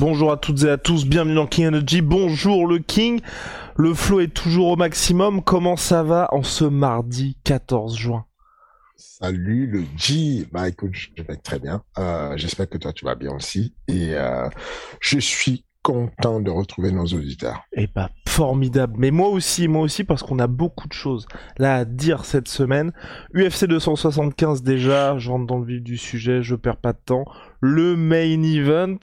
Bonjour à toutes et à tous, bienvenue dans King Energy. Bonjour le King. Le flow est toujours au maximum. Comment ça va en ce mardi 14 juin? Salut le G. Bah écoute, je vais très bien. Euh, J'espère que toi tu vas bien aussi. Et euh, je suis content de retrouver nos auditeurs. Eh bah formidable. Mais moi aussi, moi aussi parce qu'on a beaucoup de choses là à dire cette semaine. UFC 275 déjà, je rentre dans le vif du sujet, je perds pas de temps. Le main event.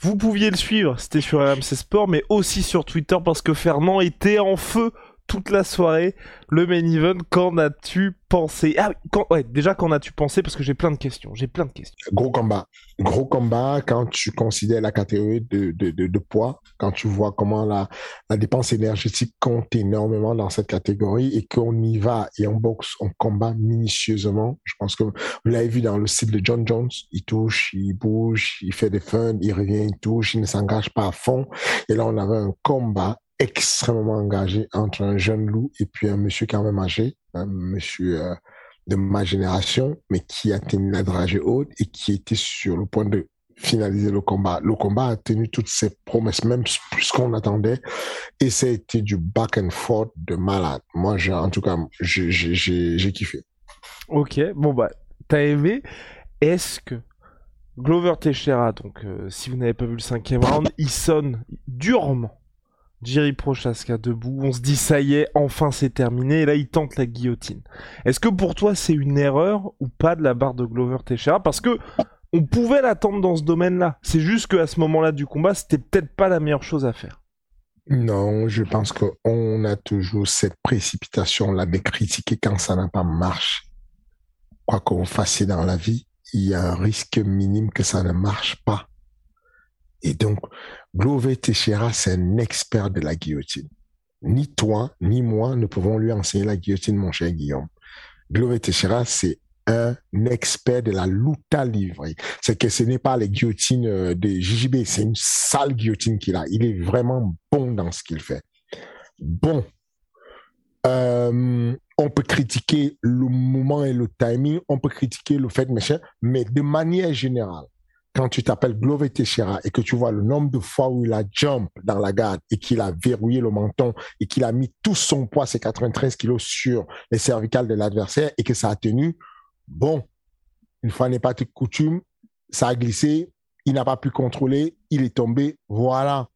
Vous pouviez le suivre, c'était sur RMC Sport, mais aussi sur Twitter parce que Fernand était en feu toute la soirée. Le main event, qu'en as-tu pensé? Ah, ouais, déjà, qu'en as-tu pensé? Parce que j'ai plein de questions. J'ai plein de questions. Gros combat. Gros combat quand tu considères la catégorie de, poids, quand tu vois comment la, dépense énergétique compte énormément dans cette catégorie et qu'on y va et on boxe, on combat minutieusement. Je pense que vous l'avez vu dans le site de John Jones. Il touche, il bouge, il fait des fun, il revient, il touche, il ne s'engage pas à fond. Et là, on avait un combat extrêmement engagé entre un jeune loup et puis un monsieur quand même âgé, un monsieur euh, de ma génération, mais qui a tenu la dragée haute et qui était sur le point de finaliser le combat. Le combat a tenu toutes ses promesses, même plus qu'on attendait, et ça a été du back and forth de malade. Moi, en tout cas, j'ai kiffé. Ok, bon bah, t'as aimé. Est-ce que Glover Teixeira, donc euh, si vous n'avez pas vu le cinquième round, il sonne durement Jerry Prochaska debout, on se dit ça y est, enfin c'est terminé, et là il tente la guillotine. Est-ce que pour toi c'est une erreur ou pas de la barre de Glover Teixeira? Parce que on pouvait l'attendre dans ce domaine-là. C'est juste qu'à ce moment-là du combat, c'était peut-être pas la meilleure chose à faire. Non, je pense qu'on a toujours cette précipitation-là de critiquer quand ça n'a pas marché. Quoi qu'on fasse dans la vie, il y a un risque minime que ça ne marche pas. Et donc, Glover Teixeira, c'est un expert de la guillotine. Ni toi, ni moi ne pouvons lui enseigner la guillotine, mon cher Guillaume. Glover Teixeira, c'est un expert de la luta livre. C'est que ce n'est pas les guillotines euh, de JJB, c'est une sale guillotine qu'il a. Il est vraiment bon dans ce qu'il fait. Bon. Euh, on peut critiquer le moment et le timing, on peut critiquer le fait, mais de manière générale, quand tu t'appelles Glover Teixeira et que tu vois le nombre de fois où il a jump dans la garde et qu'il a verrouillé le menton et qu'il a mis tout son poids, ses 93 kilos sur les cervicales de l'adversaire et que ça a tenu, bon, une fois n'est pas de coutume, ça a glissé, il n'a pas pu contrôler, il est tombé, voilà.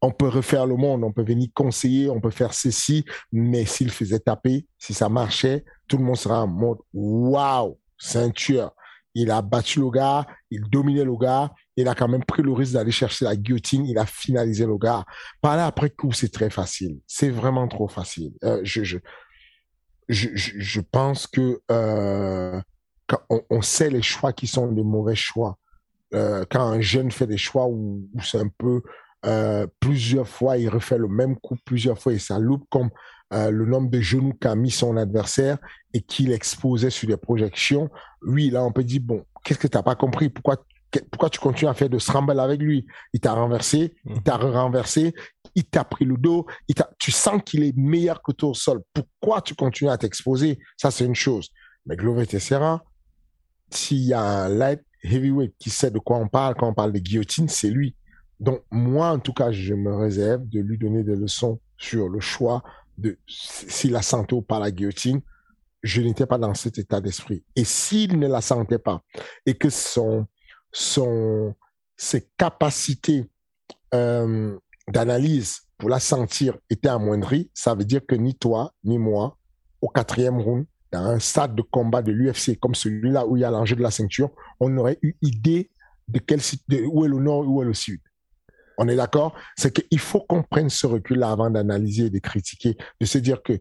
On peut refaire le monde, on peut venir conseiller, on peut faire ceci, mais s'il faisait taper, si ça marchait, tout le monde sera en mode waouh, ceinture il a battu le gars, il dominait le gars, il a quand même pris le risque d'aller chercher la guillotine, il a finalisé le gars. Parler après coup, c'est très facile. C'est vraiment trop facile. Euh, je, je, je, je, pense que euh, on, sait les choix qui sont des mauvais choix. Euh, quand un jeune fait des choix où, où c'est un peu plusieurs fois, il refait le même coup plusieurs fois et ça loupe comme euh, le nombre de genoux qu'a mis son adversaire et qu'il exposait sur les projections, oui, là, on peut dire, bon, qu'est-ce que tu n'as pas compris? Pourquoi pourquoi tu continues à faire de scramble avec lui? Il t'a renversé, il t'a mhm. renversé, il t'a pris le dos, il tu sens qu'il est meilleur que toi au sol. Pourquoi tu continues à t'exposer? Ça, c'est une chose. Mais Glover Teixeira, s'il y a un light heavyweight qui sait de quoi on parle quand on parle de guillotine, c'est lui. Donc, moi, en tout cas, je me réserve de lui donner des leçons sur le choix de s'il la sentait ou pas la guillotine, je n'étais pas dans cet état d'esprit. Et s'il ne la sentait pas et que son, son, ses capacités euh, d'analyse pour la sentir étaient amoindries, ça veut dire que ni toi, ni moi, au quatrième round, dans un stade de combat de l'UFC comme celui-là où il y a l'enjeu de la ceinture, on aurait eu idée de quel de où est le nord, où est le sud. On est d'accord? C'est qu'il faut qu'on prenne ce recul-là avant d'analyser et de critiquer, de se dire que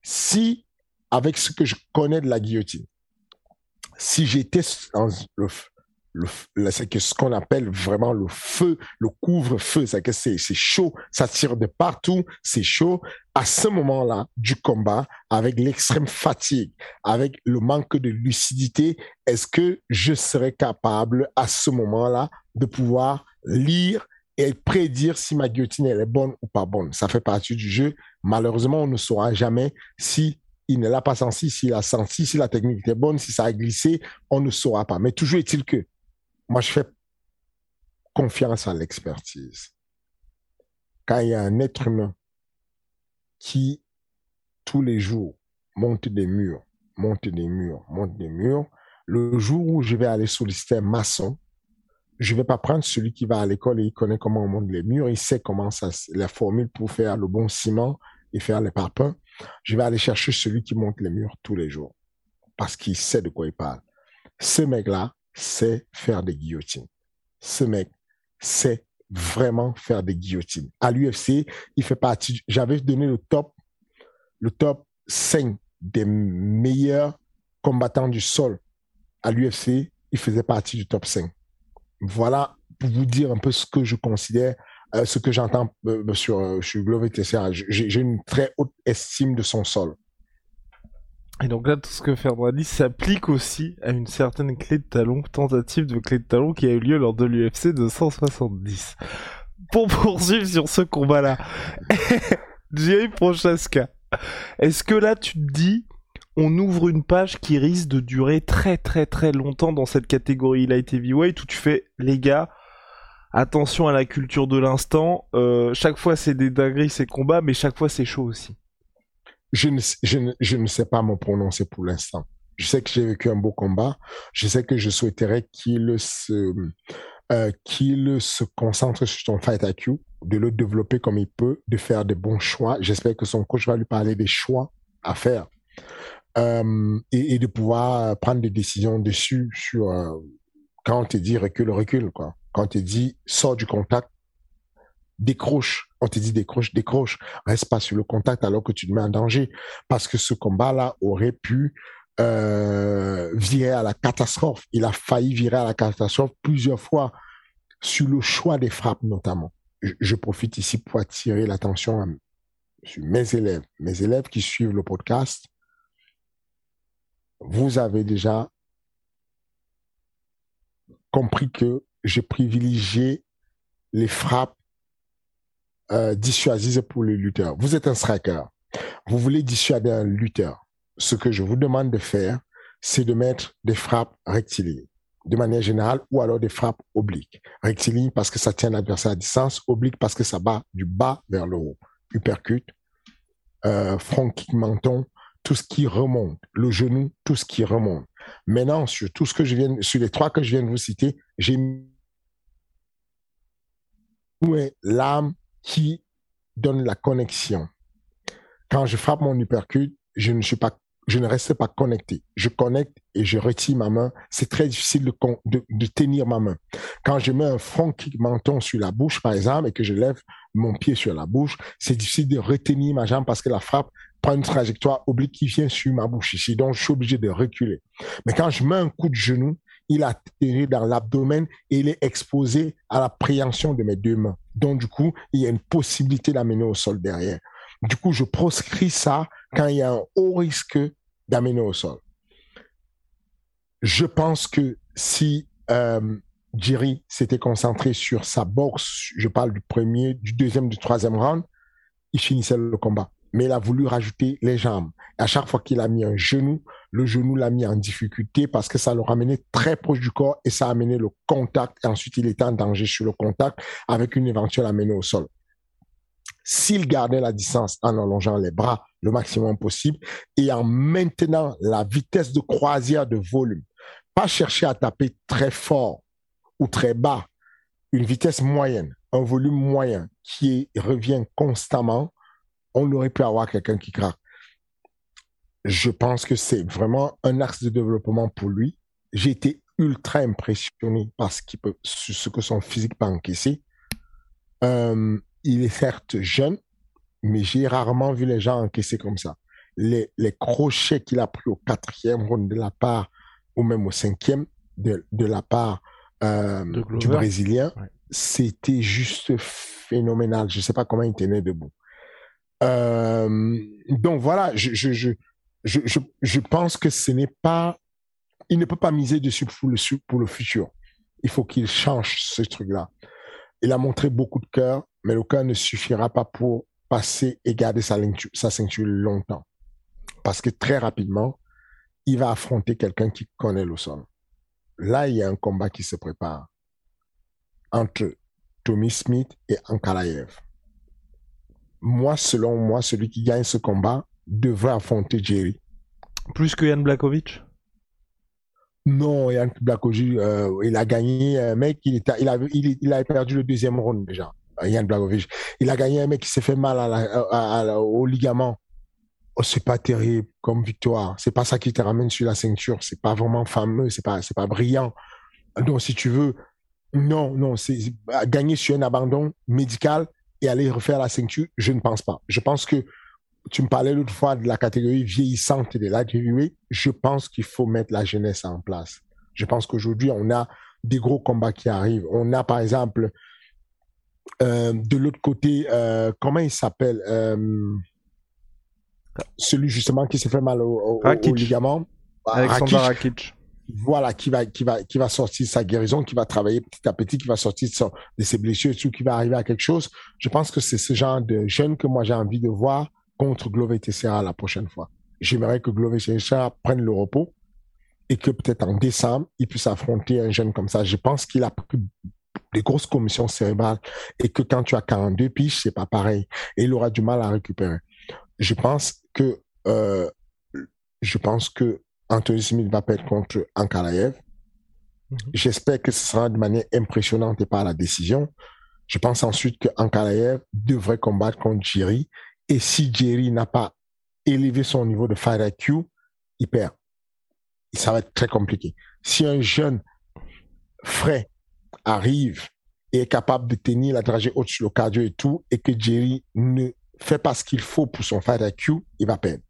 si, avec ce que je connais de la guillotine, si j'étais le, c'est que ce qu'on appelle vraiment le feu, le couvre-feu, c'est que c'est chaud, ça tire de partout, c'est chaud. À ce moment-là du combat, avec l'extrême fatigue, avec le manque de lucidité, est-ce que je serais capable à ce moment-là de pouvoir lire et prédire si ma guillotine est bonne ou pas bonne Ça fait partie du jeu. Malheureusement, on ne saura jamais si il ne l'a pas senti, s'il a senti, si la technique était bonne, si ça a glissé, on ne saura pas. Mais toujours est-il que moi, je fais confiance à l'expertise. Quand il y a un être humain qui, tous les jours, monte des murs, monte des murs, monte des murs, le jour où je vais aller solliciter un maçon, je vais pas prendre celui qui va à l'école et il connaît comment on monte les murs, il sait comment ça, la formule pour faire le bon ciment et faire les parpaings. Je vais aller chercher celui qui monte les murs tous les jours parce qu'il sait de quoi il parle. Ce mec-là, c'est faire des guillotines. Ce mec, c'est vraiment faire des guillotines. À l'UFC, il fait partie, j'avais donné le top, le top 5 des meilleurs combattants du sol. À l'UFC, il faisait partie du top 5. Voilà pour vous dire un peu ce que je considère, euh, ce que j'entends euh, sur, euh, sur J'ai une très haute estime de son sol. Et donc là, tout ce que Ferdinand s'applique aussi à une certaine clé de talon, tentative de clé de talon qui a eu lieu lors de l'UFC 270. Pour poursuivre sur ce combat-là, Jerry Prochaska, est-ce que là tu te dis, on ouvre une page qui risque de durer très très très longtemps dans cette catégorie light heavyweight où tu fais, les gars, attention à la culture de l'instant, euh, chaque fois c'est des dingueries ces combats, mais chaque fois c'est chaud aussi je ne, je, ne, je ne sais pas me prononcer pour l'instant. Je sais que j'ai vécu un beau combat. Je sais que je souhaiterais qu'il se, euh, qu'il se concentre sur son fight IQ, de le développer comme il peut, de faire des bons choix. J'espère que son coach va lui parler des choix à faire euh, et, de pouvoir prendre des décisions dessus sur euh, quand on te dit recule, recule, quoi. Quand on te dit sors du contact, décroche. On te dit décroche, décroche. Reste pas sur le contact alors que tu te mets en danger. Parce que ce combat-là aurait pu euh, virer à la catastrophe. Il a failli virer à la catastrophe plusieurs fois sur le choix des frappes notamment. Je, profite ici pour attirer l'attention sur mes élèves, mes élèves qui suivent le podcast. Vous avez déjà compris que j'ai privilégié les frappes euh, dissuasive pour les lutteurs. Vous êtes un striker. Vous voulez dissuader un lutteur. Ce que je vous demande de faire, c'est de mettre des frappes rectilignes de manière générale ou alors des frappes obliques. Rectiligne parce que ça tient l'adversaire à distance, oblique parce que ça bat du bas vers le haut. Uppercut, euh, front kick menton, tout ce qui remonte, le genou, tout ce qui remonte. Maintenant, sur tout ce que je viens, sur les trois que je viens de vous citer, j'ai mis l'âme, qui donne la connexion. Quand je frappe mon uppercut, je ne suis pas, je ne reste pas connecté. Je connecte et je retire ma main. C'est très difficile de, de, tenir ma main. Quand je mets un front kick menton sur la bouche, par exemple, et que je lève mon pied sur la bouche, c'est difficile de retenir ma jambe parce que la frappe prend une trajectoire oblique qui vient sur ma bouche ici. Donc, je suis obligé de reculer. Mais quand je mets un coup de genou, il atterrit dans l'abdomen et il est exposé à la préhension de mes deux mains. Donc, du coup, il y a une possibilité d'amener au sol derrière. Du coup, je proscris ça quand il y a un haut risque d'amener au sol. Je pense que si euh, Jerry s'était concentré sur sa boxe, je parle du premier, du deuxième, du troisième round, il finissait le combat mais il a voulu rajouter les jambes. à chaque fois qu'il a mis un genou, le genou l'a mis en difficulté parce que ça le ramenait très proche du corps et ça a amené le contact. Et ensuite, il était en danger sur le contact avec une éventuelle amenée au sol. S'il gardait la distance en allongeant les bras le maximum possible et en maintenant la vitesse de croisière de volume, pas chercher à taper très fort ou très bas, une vitesse moyenne, un volume moyen qui revient constamment, on aurait pu avoir quelqu'un qui craque. je pense que c'est vraiment un axe de développement pour lui. J'ai été ultra impressionné par ce, peut, ce que son physique peut encaisser. Euh, il est certes jeune, mais j'ai rarement vu les gens encaisser comme ça. Les, les crochets qu'il a pris au quatrième round de la part, ou même au cinquième de, de la part euh, du Brésilien, c'était juste phénoménal. Je ne sais pas comment il tenait debout. Euh, donc voilà, je, je, je, je, je pense que ce n'est pas, il ne peut pas miser dessus pour le, pour le futur. Il faut qu'il change ce truc-là. Il a montré beaucoup de cœur, mais le cœur ne suffira pas pour passer et garder sa, sa ceinture longtemps. Parce que très rapidement, il va affronter quelqu'un qui connaît le sol. Là, il y a un combat qui se prépare entre Tommy Smith et Ankalaev. Moi, selon moi, celui qui gagne ce combat devrait affronter Jerry. Plus que Yann Blakovic? Non, Yann Blakovic, euh, il a gagné un mec, il, était, il, avait, il, il avait perdu le deuxième round déjà. Yann Blagovic. Il a gagné un mec qui s'est fait mal au ligament. Oh, c'est pas terrible comme victoire. C'est pas ça qui te ramène sur la ceinture. C'est pas vraiment fameux. C'est pas, c'est pas brillant. Donc, si tu veux, non, non, c'est gagner sur un abandon médical et aller refaire la ceinture, je ne pense pas. Je pense que tu me parlais l'autre fois de la catégorie vieillissante de la Je pense qu'il faut mettre la jeunesse en place. Je pense qu'aujourd'hui, on a des gros combats qui arrivent. On a, par exemple, euh, de l'autre côté, euh, comment il s'appelle euh, Celui justement qui s'est fait mal au, ligament? Alexander Rakic. Voilà, qui va, qui, va, qui va sortir sa guérison, qui va travailler petit à petit, qui va sortir de, ses blessures et tout, qui va arriver à quelque chose. Je pense que c'est ce genre de jeune que moi j'ai envie de voir contre Glover Tessera la prochaine fois. J'aimerais que Glover Tessera prenne le repos et que peut-être en décembre, il puisse affronter un jeune comme ça. Je pense qu'il a pris des grosses commissions cérébrales et que quand tu as 42 piches, c'est pas pareil. Et il aura du mal à récupérer. Je pense que, euh, je pense que Anthony Smith va perdre contre Ankalaev. Mhm. J'espère que ce sera de manière impressionnante et pas la décision. Je pense ensuite que Ankalaev devrait combattre contre Jerry. Et si Jerry n'a pas élevé son niveau de fight IQ, il perd. Ça va être très compliqué. Si un jeune frais arrive et est capable de tenir la dragée haute sur le cardio et tout, et que Jerry ne fait pas ce qu'il faut pour son fight IQ, il va perdre.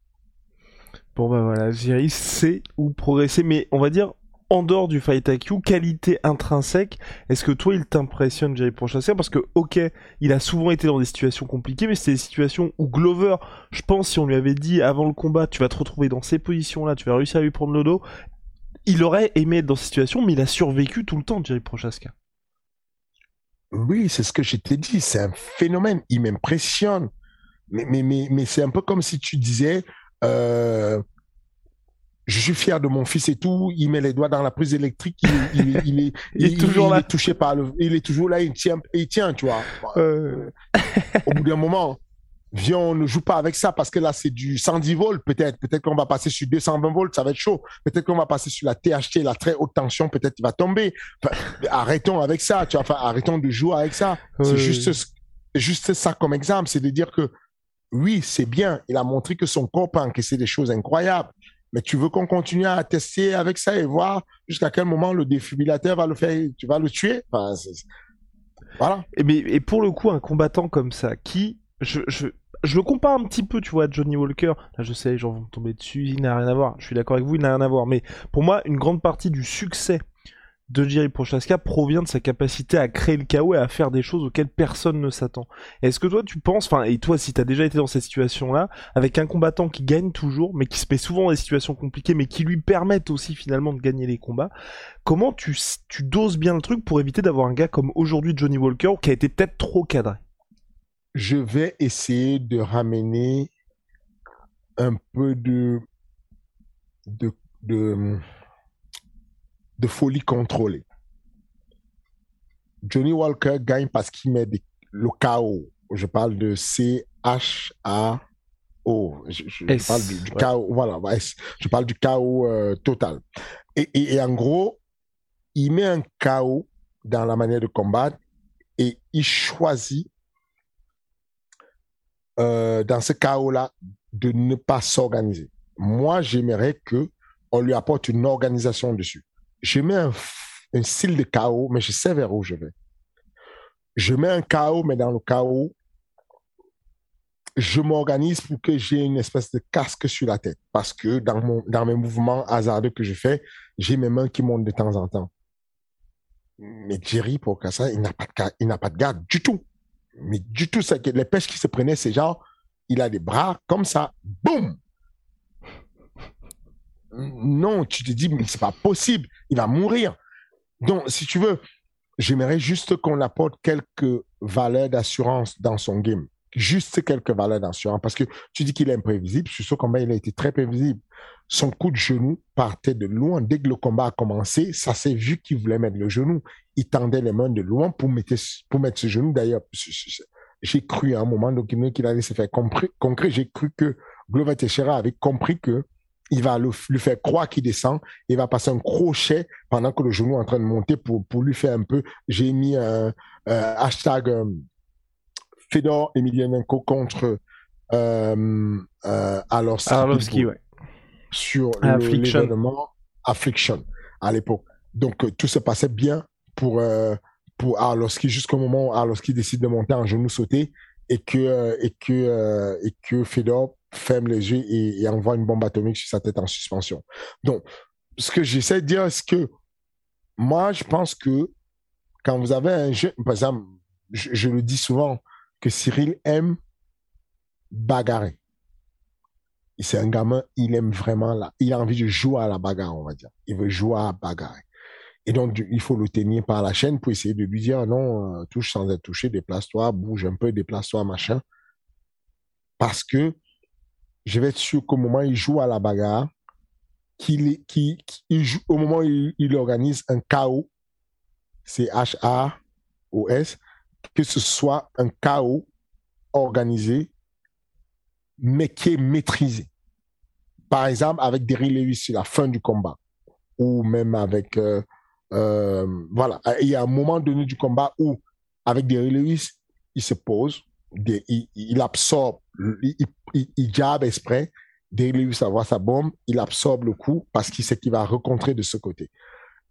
Bon ben voilà, Jerry sait où progresser, mais on va dire en dehors du fight IQ, qualité intrinsèque, est-ce que toi il t'impressionne Jerry Prochaska Parce que ok, il a souvent été dans des situations compliquées, mais c'est des situations où Glover, je pense si on lui avait dit avant le combat, tu vas te retrouver dans ces positions-là, tu vas réussir à lui prendre le dos, il aurait aimé être dans cette situation, mais il a survécu tout le temps, Jerry Prochaska. Oui, c'est ce que je t'ai dit. C'est un phénomène. Il m'impressionne. Mais, mais, mais c'est un peu comme si tu disais, euh, je suis fier de mon fils et tout. Il met les doigts dans la prise électrique. Il, il, est, il est, toujours là. touché par le. Il est toujours là. Il tient, il tient, tu vois. Euh... Au bout d'un moment, viens, on ne joue pas avec ça parce que là, c'est du 110 volts, peut-être. Peut-être qu'on va passer sur 220 volts, ça va être chaud. Peut-être qu'on va passer sur la THT, la très haute tension, peut-être il va tomber. arrêtons avec ça, tu vois. Enfin, arrêtons de jouer avec ça. C'est juste, juste ça comme exemple. C'est de dire que oui, c'est bien. Il a montré que son corps peut encaisser des choses incroyables. Mais tu veux qu'on continue à tester avec ça et voir jusqu'à quel moment le défibrillateur va le faire, tu vas le tuer? voilà. Et, pour le coup, un combattant comme ça, qui, je, je, je le compare un petit peu, tu vois, à Johnny Walker. Là, je sais, les gens vont tomber dessus, il n'a rien à voir. Je suis d'accord avec vous, il n'a rien à voir. Mais pour moi, une grande partie du succès de Jerry Prochaska provient de sa capacité à créer le chaos et à faire des choses auxquelles personne ne s'attend. Est-ce que toi tu penses, enfin, et toi si t'as déjà été dans cette situation-là, avec un combattant qui gagne toujours, mais qui se met souvent dans des situations compliquées, mais qui lui permettent aussi finalement de gagner les combats, comment tu, doses bien le truc pour éviter d'avoir un gars comme aujourd'hui Johnny Walker qui a été peut-être trop cadré? Je vais essayer de ramener un peu de, de, folie contrôlée. Johnny Walker gagne parce qu'il met le chaos. Je parle de C-H-A-O. Je, parle du, chaos. Voilà, je parle du chaos euh, total. Et, et, en gros, il met un chaos dans la manière de combattre et il choisit euh, dans ce chaos-là, de ne pas s'organiser. moi, j'aimerais que on lui apporte une organisation dessus. Je mets un, style de chaos, mais je sais vers où je vais. Je mets un chaos, mais dans le chaos, je m'organise pour que j'ai une espèce de casque sur la tête. Parce que dans, mon, mes mouvements hasardeux que je fais, j'ai mes mains qui montent de temps en temps. Mais Jerry, pour ça, il n'a pas de, pas de garde du tout. Mais du tout, que les pêches qui se prenaient, c'est genre, il a des bras comme ça, boum! Non, tu te dis, mais c'est pas possible, il va mourir. Donc, si tu veux, j'aimerais juste qu'on apporte quelques valeurs d'assurance dans son game juste quelques valeurs d'assurance parce que tu dis qu'il est imprévisible. Sur ce combat, il a été très prévisible. Son coup de genou partait de loin. Dès que le combat a commencé, ça s'est vu qu'il voulait mettre le genou. Il tendait les mains de loin pour mettre, pour mettre ce genou. D'ailleurs, j'ai cru à un moment qu'il allait se faire concret. J'ai cru que Glover Teixeira avait compris que il va lui faire croire qu'il descend, il va passer un crochet pendant que le genou est en train de monter pour, pour lui faire un peu. J'ai mis un, hashtag euh, Fedor Emelianenko contre euh, euh, alors Arlovski, ouais. sur l'événement Affliction à l'époque. Donc euh, tout se passait bien pour euh, pour Arlovski jusqu'au moment où Arlovski décide de monter en genou sauté et que et que et que Fedor ferme les yeux et, envoie une bombe atomique sur sa tête en suspension. Donc ce que j'essaie de dire c'est que moi je pense que quand vous avez un jeu par exemple je le dis souvent que Cyril aime bagarrer. C'est un gamin, il aime vraiment là. Il a envie de jouer à la bagarre, on va dire. Il veut jouer à bagarrer. Et donc, il faut le tenir par la chaîne pour essayer de lui dire non, euh, touche sans être touché, déplace-toi, bouge un peu, déplace-toi, machin. Parce que je vais être sûr qu'au moment où il joue à la bagarre, qu'il qui, joue, au moment où il, organise un chaos, c'est H-A-O-S, que ce soit un chaos organisé, mais qui est maîtrisé. Par exemple, avec Derry Lewis sur la fin du combat, ou même avec... Euh, euh, voilà, il y a un moment donné du combat où, avec Derry Lewis, il se pose, il, absorbe, il, il, jab exprès, Derry Lewis avoir sa bombe, il absorbe le coup parce qu'il sait qu'il va rencontrer de ce côté.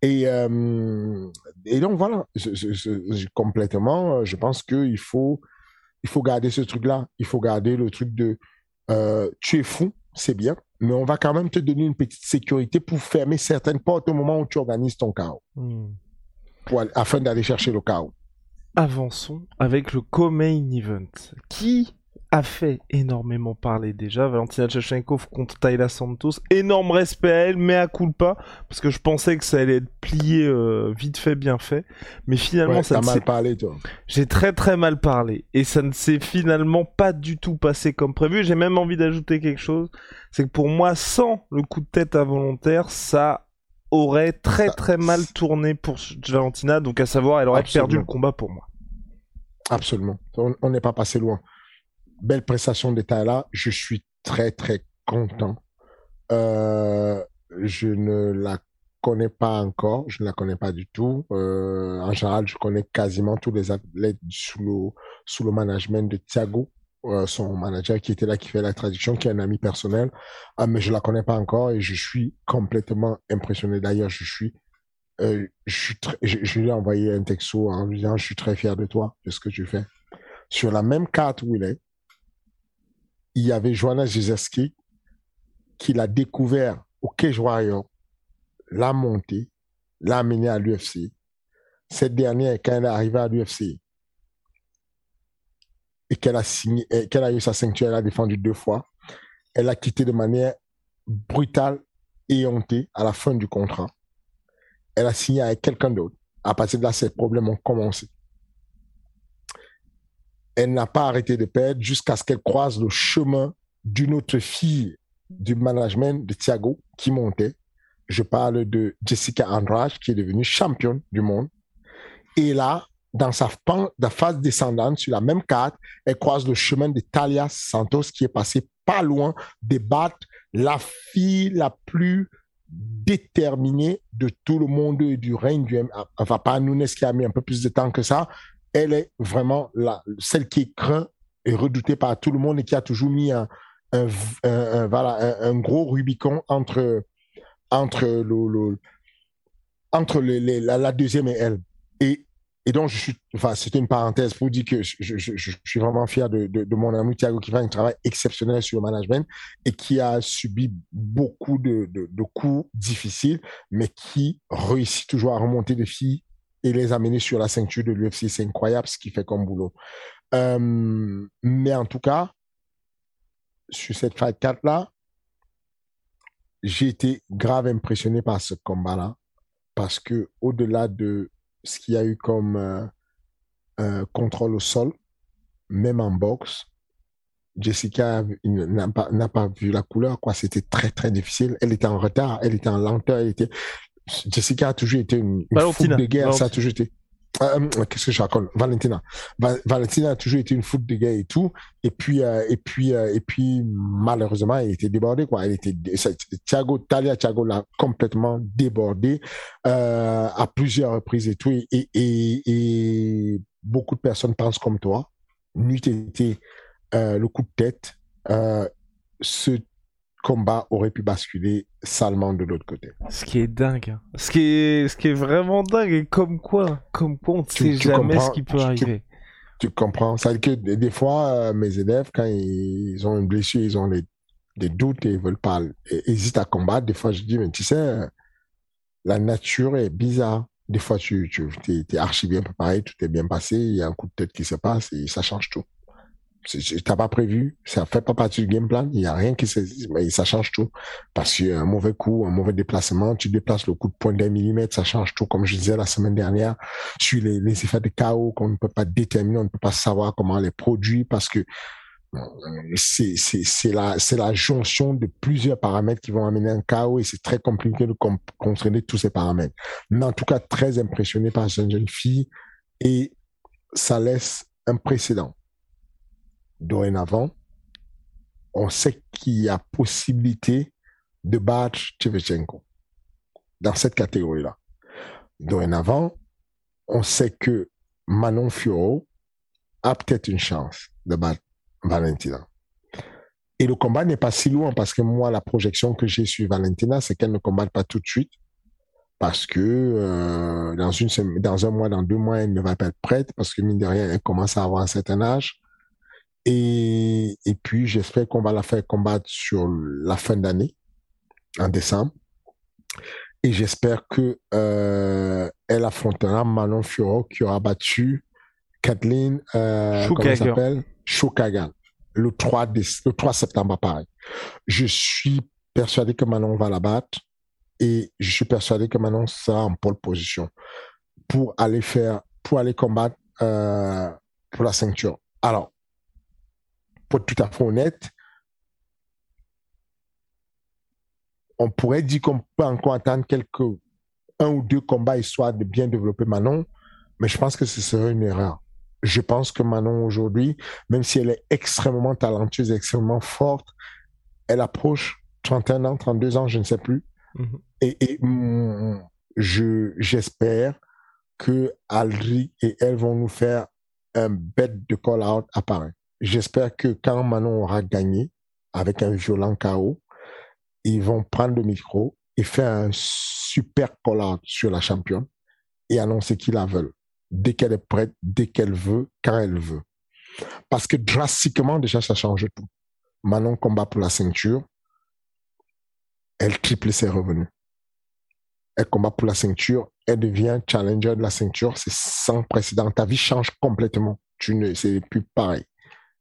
Et, euh, et donc voilà, je, complètement, je pense qu'il faut, il faut garder ce truc-là. Il faut garder le truc de euh, tu es fou, c'est bien, mais on va quand même te donner une petite sécurité pour fermer certaines portes au moment où tu organises ton chaos, hmm. afin d'aller chercher le chaos. Avançons avec le co-main event. Qui a fait énormément parler déjà. Valentina Tchachenkov contre Tayla Santos. Énorme respect à elle, mais à pas parce que je pensais que ça allait être plié euh, vite fait, bien fait. Mais finalement, ça mal parlé, toi. J'ai très très mal parlé. Et ça ne s'est finalement pas du tout passé comme prévu. J'ai même envie d'ajouter quelque chose. C'est que pour moi, sans le coup de tête involontaire, ça aurait très très mal tourné pour Valentina. Donc à savoir, elle aurait perdu le combat pour moi. Absolument. On n'est pas passé loin belle prestation d'état là. Je suis très, très content. Euh, je ne la connais pas encore. Je ne la connais pas du tout. Euh, en général, je connais quasiment tous les athlètes sous le, sous le management de Thiago, euh, son manager qui était là, qui fait la traduction, qui est un ami personnel. Ah, mais je la connais pas encore et je suis complètement impressionné. D'ailleurs, je suis euh, je, lui ai envoyé un texto en lui disant je suis très fier de toi, de ce que tu fais. Sur la même carte où il est, il y avait Joanna Jezerski qui l'a découvert au Cage Warrior, l'a monté, l'a amené à l'UFC. Cette dernière, quand elle est arrivée à l'UFC et qu'elle a signé, qu'elle a eu sa ceinture, elle a défendu deux fois. Elle a quitté de manière brutale et hontée à la fin du contrat. Elle a signé avec quelqu'un d'autre. À partir de là, ses problèmes ont commencé elle n'a pas arrêté de perdre jusqu'à ce qu'elle croise le chemin d'une autre fille du management de Thiago qui montait. Je parle de Jessica Andrade qui est devenue championne du monde. Et là, dans sa phase descendante, sur la même carte, elle croise le chemin de Talia Santos qui est passée pas loin de battre la fille la plus déterminée de tout le monde et du règne du enfin pas Nunes qui a mis un peu plus de temps que ça, elle est vraiment la, celle qui est crainte et redoutée par tout le monde et qui a toujours mis un, un, gros Rubicon entre, entre, le, entre les, la, deuxième et elle. Et, et donc, je enfin, c'était une parenthèse pour dire que je, suis vraiment fier de, mon ami Thiago qui fait un travail exceptionnel sur le management et qui a subi beaucoup de, de coups difficiles, mais qui réussit toujours à remonter des filles et les amener sur la ceinture de l'UFC. C'est incroyable ce qu'il fait comme boulot. Euh, mais en tout cas, sur cette fight 4 là, j'ai été grave impressionné par ce combat-là parce que au-delà de ce qu'il y a eu comme euh, euh, contrôle au sol, même en boxe, Jessica n'a pas, pas, vu la couleur, quoi. C'était très, très difficile. Elle était en retard, elle était en lenteur, elle était, Jessica a toujours été une, une de guerre, ça a toujours été. Euh, euh, qu'est-ce que je raconte? Valentina. Valentina a toujours été une foot de guerre et tout. Et puis, euh, et puis, et puis, malheureusement, elle était débordée, quoi. Elle était, Thiago, Talia Thiago l'a complètement débordée, à plusieurs reprises et tout. Et, et, beaucoup de personnes pensent comme toi. Nuit était, le coup de tête. ce combat aurait pu basculer salement de l'autre côté. Ce qui est dingue. Hein. Ce qui est, ce qui est vraiment dingue. Et comme quoi, comme quoi on ne sait jamais ce qui peut arriver. Tu, comprends. Dire que des fois, euh, mes élèves, quand ils ont une blessure, ils ont des doutes et ils veulent pas, et hésitent à combattre. Des fois, je dis, mais tu sais, la nature est bizarre. Des fois, tu, tu es, archi bien préparé, tout est bien passé, il y a un coup de tête qui se passe et ça change tout t'as pas prévu, ça fait pas partie du game plan, il y a rien qui se, mais ça change tout. Parce qu'un mauvais coup, un mauvais déplacement, tu déplaces le coup de point d'un millimètre, ça change tout. Comme je disais la semaine dernière, sur les, les effets de chaos qu'on ne peut pas déterminer, on ne peut pas savoir comment les produire parce que c'est, c'est, c'est la, c'est la jonction de plusieurs paramètres qui vont amener un chaos et c'est très compliqué de contrôler tous ces paramètres. Mais en tout cas, très impressionné par cette jeune fille et ça laisse un précédent dorénavant, on sait qu'il y a possibilité de battre Tchevchenko dans cette catégorie-là. Dorénavant, on sait que Manon Fioro a peut-être une chance de battre Valentina. Et le combat n'est pas si loin parce que moi, la projection que j'ai sur Valentina, c'est qu'elle ne combatte pas tout de suite parce que euh, dans, dans un mois, dans deux mois, elle ne va pas être prête parce que mine de rien, elle commence à avoir un certain âge. Et, et puis, j'espère qu'on va la faire combattre sur la fin d'année, en décembre. Et j'espère que euh, elle affrontera Manon Fioro qui aura battu Kathleen euh, comment s'appelle? Shokagan le 3 le 3 septembre pareil. Je suis persuadé que Manon va la battre et je suis persuadé que Manon sera en pole position pour aller faire pour aller combattre euh, pour la ceinture. Alors pour être tout à fait honnête, on pourrait dire qu'on peut encore attendre quelques un ou deux combats histoire de bien développer Manon, mais je pense que ce serait une erreur. Je pense que Manon aujourd'hui, même si elle est extrêmement talentueuse, extrêmement forte, elle approche 31 ans, 32 ans, je ne sais plus. Mm-hmm. Et, mm, je j'espère que Aldri et elle vont nous faire un bête de call-out à Paris. J'espère que quand Manon aura gagné avec un violent chaos, ils vont prendre le micro et faire un super call sur la championne et annoncer qu'ils la veulent. Dès qu'elle est prête, dès qu'elle veut, quand elle veut. Parce que drastiquement, déjà, ça change tout. Manon combat pour la ceinture. Elle triple ses revenus. Elle combat pour la ceinture. Elle devient challenger de la ceinture. C'est sans précédent. Ta vie change complètement. Tu ne, c'est plus pareil.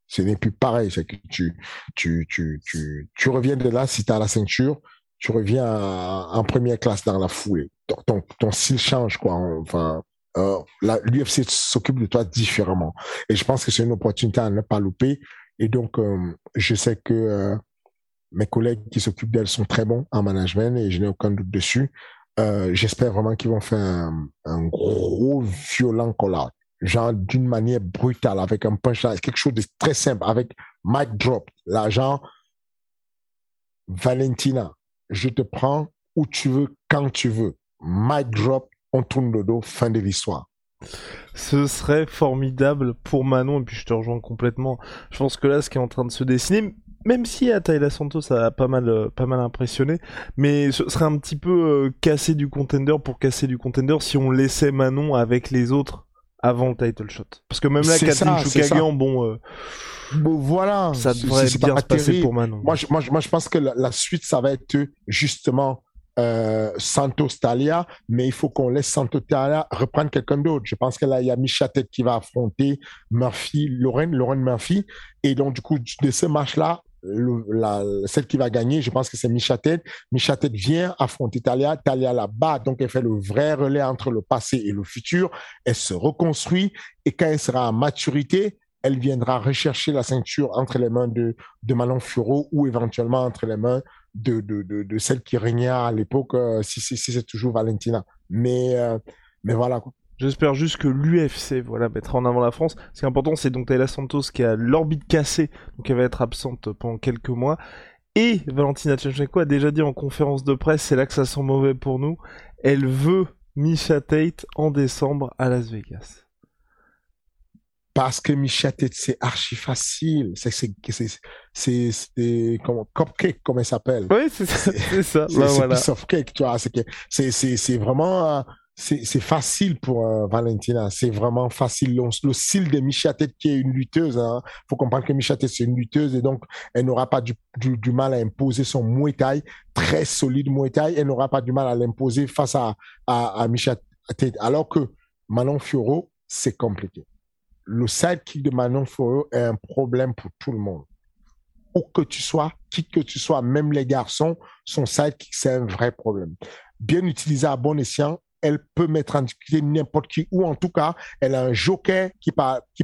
Ce n'est plus pareil. C'est que tu, tu, tu, tu, tu reviens de là, si tu as la ceinture, tu reviens en première classe dans la foulée. Ton, ton, style change, quoi. Enfin, euh, l'UFC s'occupe de toi différemment. Et je pense que c'est une opportunité à ne pas louper. Et donc, euh, je sais que euh, mes collègues qui s'occupent d'elle sont très bons en management et je n'ai aucun doute dessus. J'espère vraiment qu'ils vont faire un, un gros violent call genre d'une manière brutale, avec un punchline, quelque chose de très simple, avec mic drop, là, genre, Valentina, je te prends où tu veux, quand tu veux. Mic drop, on tourne le dos, fin de l'histoire. Ce serait formidable pour Manon, et puis je te rejoins complètement. Je pense que là, ce qui est en train de se dessiner, même si à Taylor Santos ça a pas mal, euh, pas mal impressionné, mais ce serait un petit peu euh, casser du contender pour casser du contender si on laissait Manon avec les autres avant le title shot. Parce que même là, Kathleen Chukagian, bon, euh, bon, voilà, ça devrait bien se passer pour Manon. Moi, je, moi, moi, je pense que la, la, suite, ça va être justement euh, Santos Talia, mais il faut qu'on laisse Santos Talia reprendre quelqu'un d'autre. Je pense que là, il y a Michatet qui va affronter Murphy, Lorraine, Lorraine Murphy. Et donc, du coup, de ce match-là, celle qui va gagner, je pense que c'est Michatet. Michatet vient affronter Talia. Talia la bat, donc elle fait le vrai relais entre le passé et le futur. Elle se reconstruit et quand elle sera à maturité, elle viendra rechercher la ceinture entre les mains de, de Furo ou éventuellement entre les mains de, de, de, celle qui régnait à l'époque, euh, si, si, c'est toujours Valentina. Mais, euh, mais voilà. J'espère juste que l'UFC voilà, mettra en avant la France. Ce qui est important, c'est donc Taylor Santos qui a l'orbite cassée, donc elle va être absente pendant quelques mois. Et Valentina Tcherncheko a déjà dit en conférence de presse, c'est là que ça sent mauvais pour nous, elle veut Misha Tate en décembre à Las Vegas. Parce que Misha Tate, c'est archi facile. C'est, c'est, c'est, c'est, comme cupcake, comme elle s'appelle. Oui, c'est ça. C'est ça. c'est, voilà. piece of cake, tu vois. C'est, c'est, c'est, vraiment, c'est, c'est facile pour euh, Valentina. C'est vraiment facile. Le, le style de Misha Tate qui est une lutteuse, hein. Faut comprendre que Misha Tate, c'est une lutteuse et donc, elle n'aura pas du, mal à imposer son Muay très solide Muay. Elle n'aura pas du mal à l'imposer face à, à, à Misha Tate. Alors que Manon Fioro, c'est compliqué le sidekick de Manon Foro est un problème pour tout le monde. Où que tu sois, qui que tu sois, même les garçons, son sidekick, c'est un vrai problème. Bien utilisé à bon escient, elle peut mettre en difficulté n'importe qui, ou en tout cas, elle a un joker qui,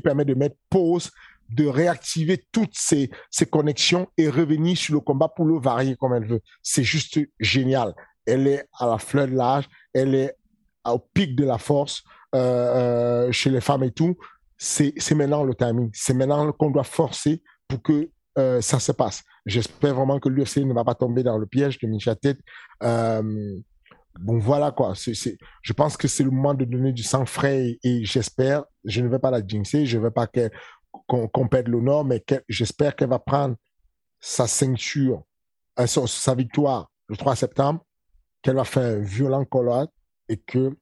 permet de mettre pause, de réactiver toutes ses, ses connexions et revenir sur le combat pour le varier comme elle veut. C'est juste génial. Elle est à la fleur de l'âge, elle est au pic de la force euh, euh, chez les femmes et tout c'est maintenant le timing. C'est maintenant qu'on doit forcer pour que euh, ça se passe. J'espère vraiment que l'UFC ne va pas tomber dans le piège de Micha Tête. Bon, voilà quoi. C je pense que c'est le moment de donner du sang frais et, j'espère, je ne vais pas la jinxer, je ne veux pas qu'on qu perde l'honneur, mais j'espère qu'elle va prendre sa ceinture, euh, sa, victoire le 3 septembre, qu'elle va faire un violent collage et que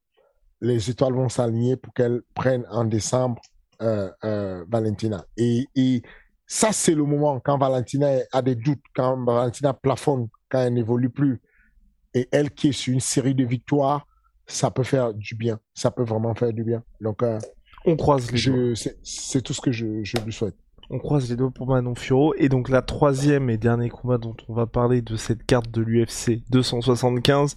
les étoiles vont s'aligner pour qu'elle prenne en décembre euh, euh, Valentina. Et, et ça, c'est le moment quand Valentina a des doutes, quand Valentina plafonne, quand elle n'évolue plus. Et elle qui est sur une série de victoires, ça peut faire du bien. Ça peut vraiment faire du bien. Donc, euh, on croise les doigts. C'est tout ce que je, je lui souhaite. On croise les doigts pour Manon Furo. Et donc, la troisième et dernier combat dont on va parler de cette carte de l'UFC 275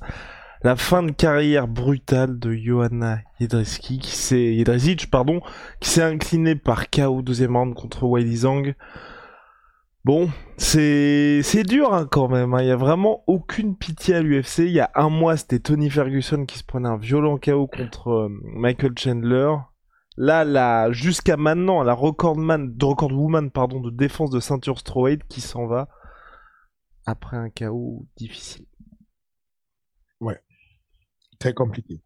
la fin de carrière brutale de Johanna Jedrzejczyk, qui s'est pardon, qui s'est incliné par KO deuxième round contre Wiley Zhang. Bon, c'est dur hein, quand même. Hein. Il y a vraiment aucune pitié à l'UFC. Il y a un mois, c'était Tony Ferguson qui se prenait un violent KO contre euh, Michael Chandler. Là, là, jusqu'à maintenant, la record woman, pardon, de défense de ceinture strawweight qui s'en va après un KO difficile. Ouais très compliqué.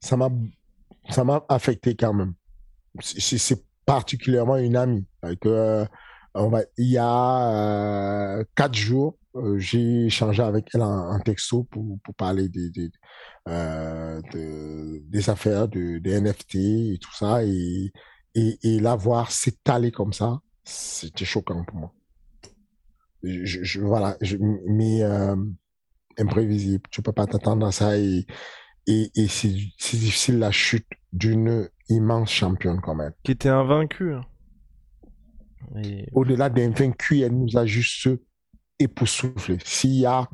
Ça m'a, affecté quand même. C'est particulièrement une amie. Il y a euh, quatre jours, euh, j'ai échangé avec elle en, texto pour, parler des, des, affaires de, des NFT et tout ça. Et, la voir s'étaler comme ça, c'était choquant pour moi. Je, voilà, mais imprévisible. Tu peux pas t'attendre à ça et c'est difficile la chute d'une immense championne quand même. Qui était invaincue. Hein. Au-delà d'invaincue, elle nous a juste époustouflé. S'il y a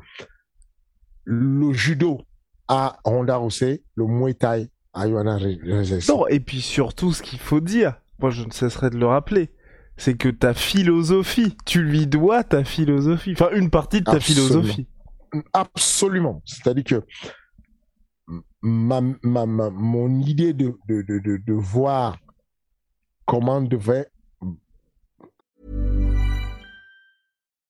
le judo à Ronda Rousset, le Muay Thai à Johanna Non, et puis surtout, ce qu'il faut dire, moi je ne cesserai de le rappeler, c'est que ta philosophie, tu lui dois ta philosophie, enfin une partie de ta philosophie. Absolument. C'est-à-dire que ma, ma, ma, mon idée de, de, de, de, de voir comment devait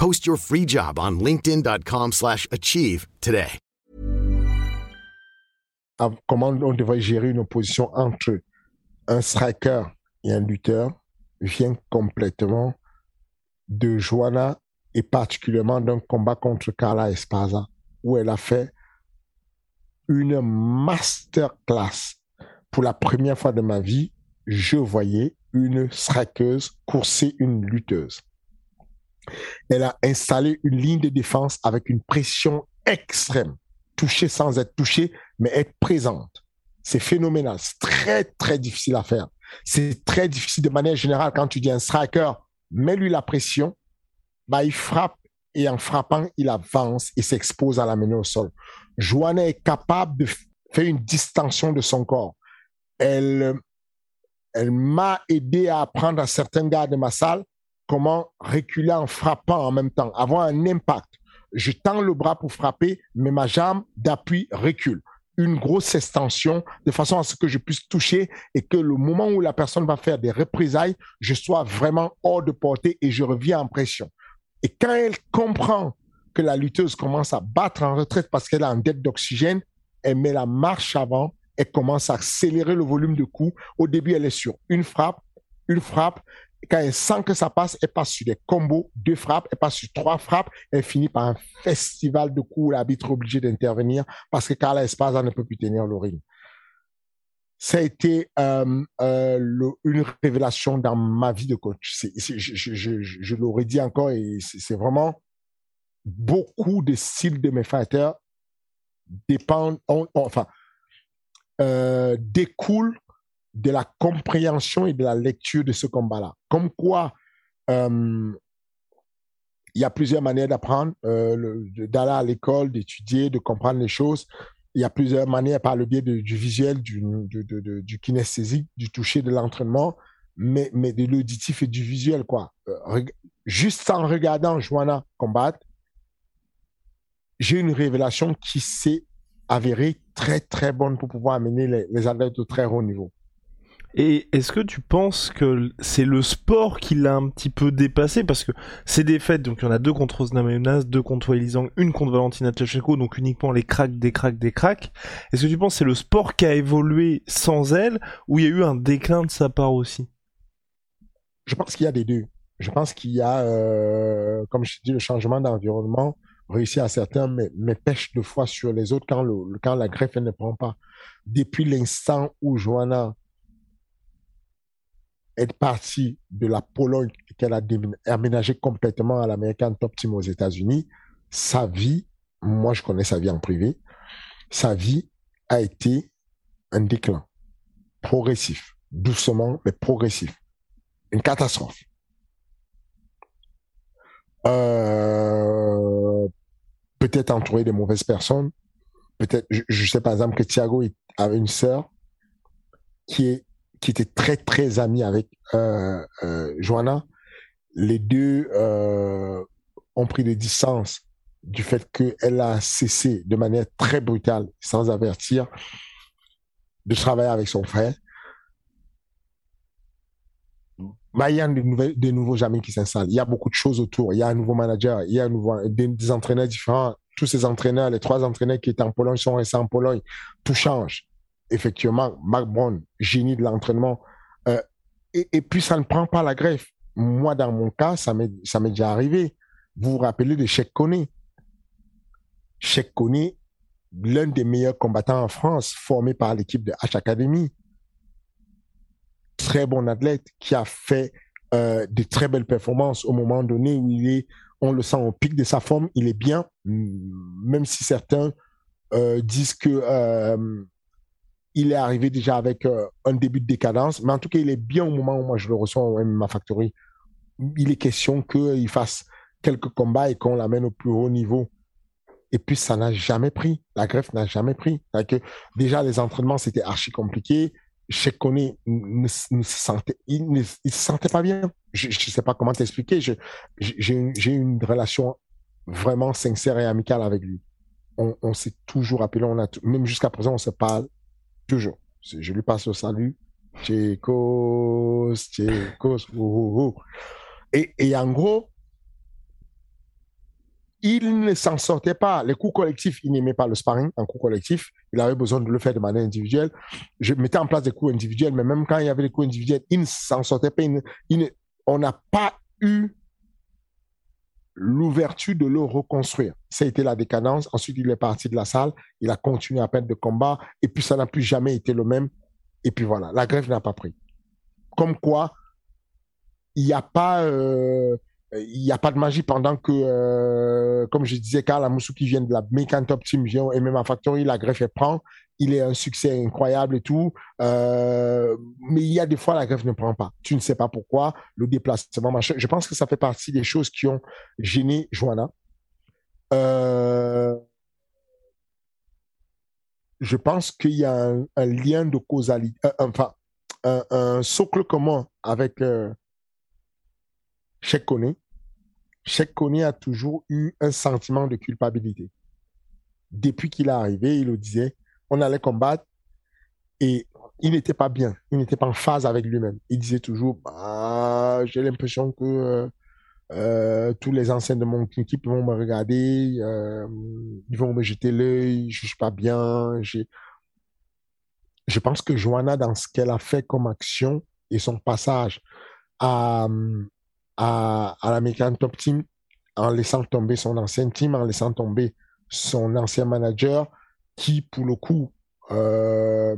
Post your free job on linkedin.com/achieve slash achieve today. comment on devrait gérer une opposition entre un striker et un lutteur vient complètement de Joanna et particulièrement d'un combat contre Carla Esparza où elle a fait une masterclass. Pour la première fois de ma vie, je voyais une strikeuse courser une lutteuse. Elle a installé une ligne de défense avec une pression extrême. Toucher sans être touché, mais être présente. C'est phénoménal. C'est très, très difficile à faire. C'est très difficile de manière générale quand tu dis un striker, mets-lui la pression, bah, il frappe et en frappant, il avance et s'expose à la mener au sol. Joanna est capable de faire une distension de son corps. Elle, elle m'a aidé à apprendre à certains gars de ma salle comment reculer en frappant en même temps, avoir un impact. Je tends le bras pour frapper, mais ma jambe d'appui recule. Une grosse extension de façon à ce que je puisse toucher et que le moment où la personne va faire des représailles, je sois vraiment hors de portée et je reviens en pression. Et quand elle comprend que la lutteuse commence à battre en retraite parce qu'elle a un dette d'oxygène, elle met la marche avant, elle commence à accélérer le volume de coups. Au début, elle est sur une frappe, une frappe. Quand elle sent que ça passe, elle passe sur des combos, deux frappes, elle passe sur trois frappes, elle finit par un festival de coups où l'arbitre est obligé d'intervenir parce que Carla Esparza ne peut plus tenir le ring. Ça a été euh, euh, une révélation dans ma vie de coach. Je l'aurais dit encore et c'est vraiment beaucoup de styles de mes fighters dépendent, enfin, euh, découlent de la compréhension et de la lecture de ce combat-là. Comme quoi, euh, il y a plusieurs manières d'apprendre, euh, d'aller à l'école, d'étudier, de comprendre les choses. Il y a plusieurs manières par le biais du visuel, du, du kinesthésique, du toucher, de l'entraînement, mais, mais de l'auditif et du visuel, quoi. Euh, juste en regardant Joanna combattre, j'ai une révélation qui s'est avérée très, très bonne pour pouvoir amener les, les au très haut niveau. Et est-ce que tu penses que c'est le sport qui l'a un petit peu dépassé? Parce que ces défaites, donc il y en a deux contre Osna Mayonnaise, deux contre Wei Zhang, une contre Valentina Tchechenko, donc uniquement les cracks, des cracks, des cracks. Est-ce que tu penses que c'est le sport qui a évolué sans elle ou il y a eu un déclin de sa part aussi? Je pense qu'il y a des deux. Je pense qu'il y a, euh, comme je dis, le changement d'environnement réussi à certains, mais, mais pêche de fois sur les autres quand, la greffe ne prend pas. Depuis l'instant où Joanna est partie de la Pologne qu'elle a démé- aménagé complètement à l'American Top Team aux États-Unis, sa vie, moi je connais sa vie en privé, sa vie a été un déclin progressif, doucement, mais progressif. Une catastrophe. Euh, peut-être entouré de mauvaises personnes. Peut-être, je, sais par exemple que Thiago avait une sœur qui est qui était très très amie avec euh, euh, Joanna. Les deux euh, ont pris des distances du fait qu'elle a cessé de manière très brutale, sans avertir, de travailler avec son frère. Bah, il y a de, nouvelles, de nouveaux amis qui s'installent. Il y a beaucoup de choses autour. Il y a un nouveau manager, il y a des entraîneurs différents. Tous ces entraîneurs, les trois entraîneurs qui étaient en Pologne sont restés en Pologne. Tout change. Effectivement, Mark Brown, génie de l'entraînement. Euh, et, puis, ça ne prend pas la greffe. Moi, dans mon cas, ça m'est déjà arrivé. Vous vous rappelez de Cheikh Kone Cheikh Kone, l'un des meilleurs combattants en France, formé par l'équipe de H Academy très bon athlète qui a fait euh, de très belles performances au moment donné où il est, on le sent au pic de sa forme, il est bien, même si certains euh, disent que il est arrivé déjà avec euh, un début de décadence, mais en tout cas, il est bien au moment où moi je le reçois au MMA Factory. Il est question qu'il fasse quelques combats et qu'on l'amène au plus haut niveau. Et puis, ça n'a jamais pris. La greffe n'a jamais pris. Que déjà, les entraînements, c'était archi compliqué. Cheikh Kone ne, il ne se sentait pas bien. Je ne sais pas comment t'expliquer. J'ai une, relation vraiment sincère et amicale avec lui. on, s'est toujours appelé, on a même jusqu'à présent, on se parle toujours. Je lui passe le salut. Tchécos, Tchécos, et, et en gros, il ne s'en sortait pas. Les coups collectifs, il n'aimait pas le sparring en coup collectif. Il avait besoin de le faire de manière individuelle. Je mettais en place des coups individuels, mais même quand il y avait des coups individuels, il ne s'en sortait pas. on n'a pas eu l'ouverture de le reconstruire. Ça a été la décadence. Ensuite, il est parti de la salle. Il a continué à perdre de combat. Et puis, ça n'a plus jamais été le même. Et puis voilà, la grève n'a pas pris. Comme quoi, il n'y a pas... Euh, il a pas de magie pendant que, euh, comme je disais, Karl Amoussou qui vient de la Make Top Team vient même à Factory, la greffe est prend. Il est un succès incroyable et tout. Euh, mais il y a des fois, la greffe ne prend pas. Tu ne sais pas pourquoi. Le déplacement, machin. Je pense que ça fait partie des choses qui ont gêné Joanna. Euh, je pense qu'il y a un, lien de causalité, enfin, un, socle commun avec Cheikh Kone, Cheikh a toujours eu un sentiment de culpabilité. Depuis qu'il est arrivé, il le disait, on allait combattre et il n'était pas bien, il n'était pas en phase avec lui-même. Il disait toujours, bah, j'ai l'impression que euh, euh, tous les anciens de mon équipe vont me regarder, euh, ils vont me jeter l'œil, je suis pas bien. Je pense que Joanna, dans ce qu'elle a fait comme action et son passage à, à, à l'American Top Team en laissant tomber son ancien team, en laissant tomber son ancien manager, qui pour le coup, euh,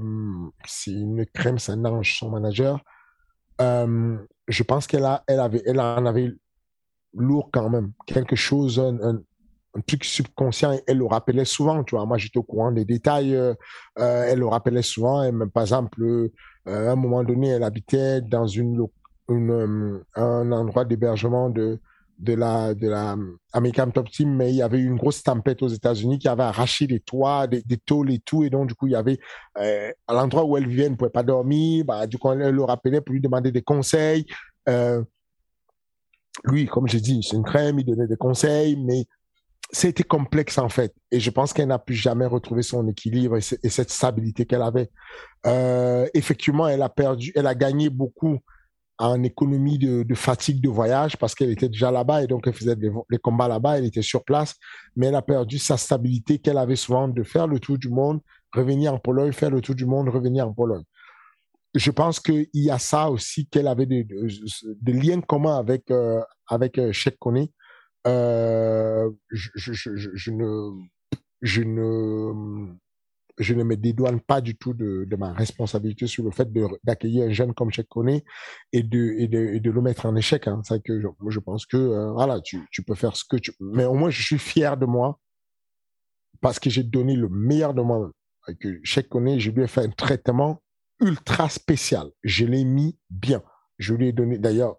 c'est une crème, c'est un ange, son manager. Euh, je pense qu'elle a, elle avait, elle en avait lourd quand même, quelque chose, un, truc subconscient. Elle le rappelait souvent, tu vois. Moi, j'étais au courant des détails. Euh, elle le rappelait souvent. Et même, par exemple, à un moment donné, elle habitait dans une euh, un endroit d'hébergement de, de la, de la American Top Team, mais il y avait eu une grosse tempête aux États-Unis qui avait arraché les toits, des, tôles et tout. Et donc, du coup, il y avait, euh, à l'endroit où elle vivait, elle ne pouvait pas dormir. Bah, du coup, elle le rappelait pour lui demander des conseils. Euh, lui, comme j'ai dit, c'est une crème, il donnait des conseils, mais c'était complexe en fait. Et je pense qu'elle n'a plus jamais retrouvé son équilibre et, et cette stabilité qu'elle avait. Euh, effectivement, elle a perdu, elle a gagné beaucoup en économie de, fatigue de voyage parce qu'elle était déjà là-bas et donc elle faisait les, combats là-bas, elle était sur place, mais elle a perdu sa stabilité qu'elle avait souvent de faire le tour du monde, revenir en Pologne, faire le tour du monde, revenir en Pologne. Je pense qu'il y a ça aussi qu'elle avait des, liens communs avec euh, avec euh, Kone. Euh, je, ne je ne je ne me dédouane pas du tout de, ma responsabilité sur le fait d'accueillir un jeune comme Cheikh Koné et de, de, le mettre en échec. Hein. Que je, pense que euh, voilà, tu, peux faire ce que tu... Mais au moins, je suis fier de moi parce que j'ai donné le meilleur de moi. Avec Cheikh Koné, je lui ai fait un traitement ultra spécial. Je l'ai mis bien. Je lui ai donné, d'ailleurs,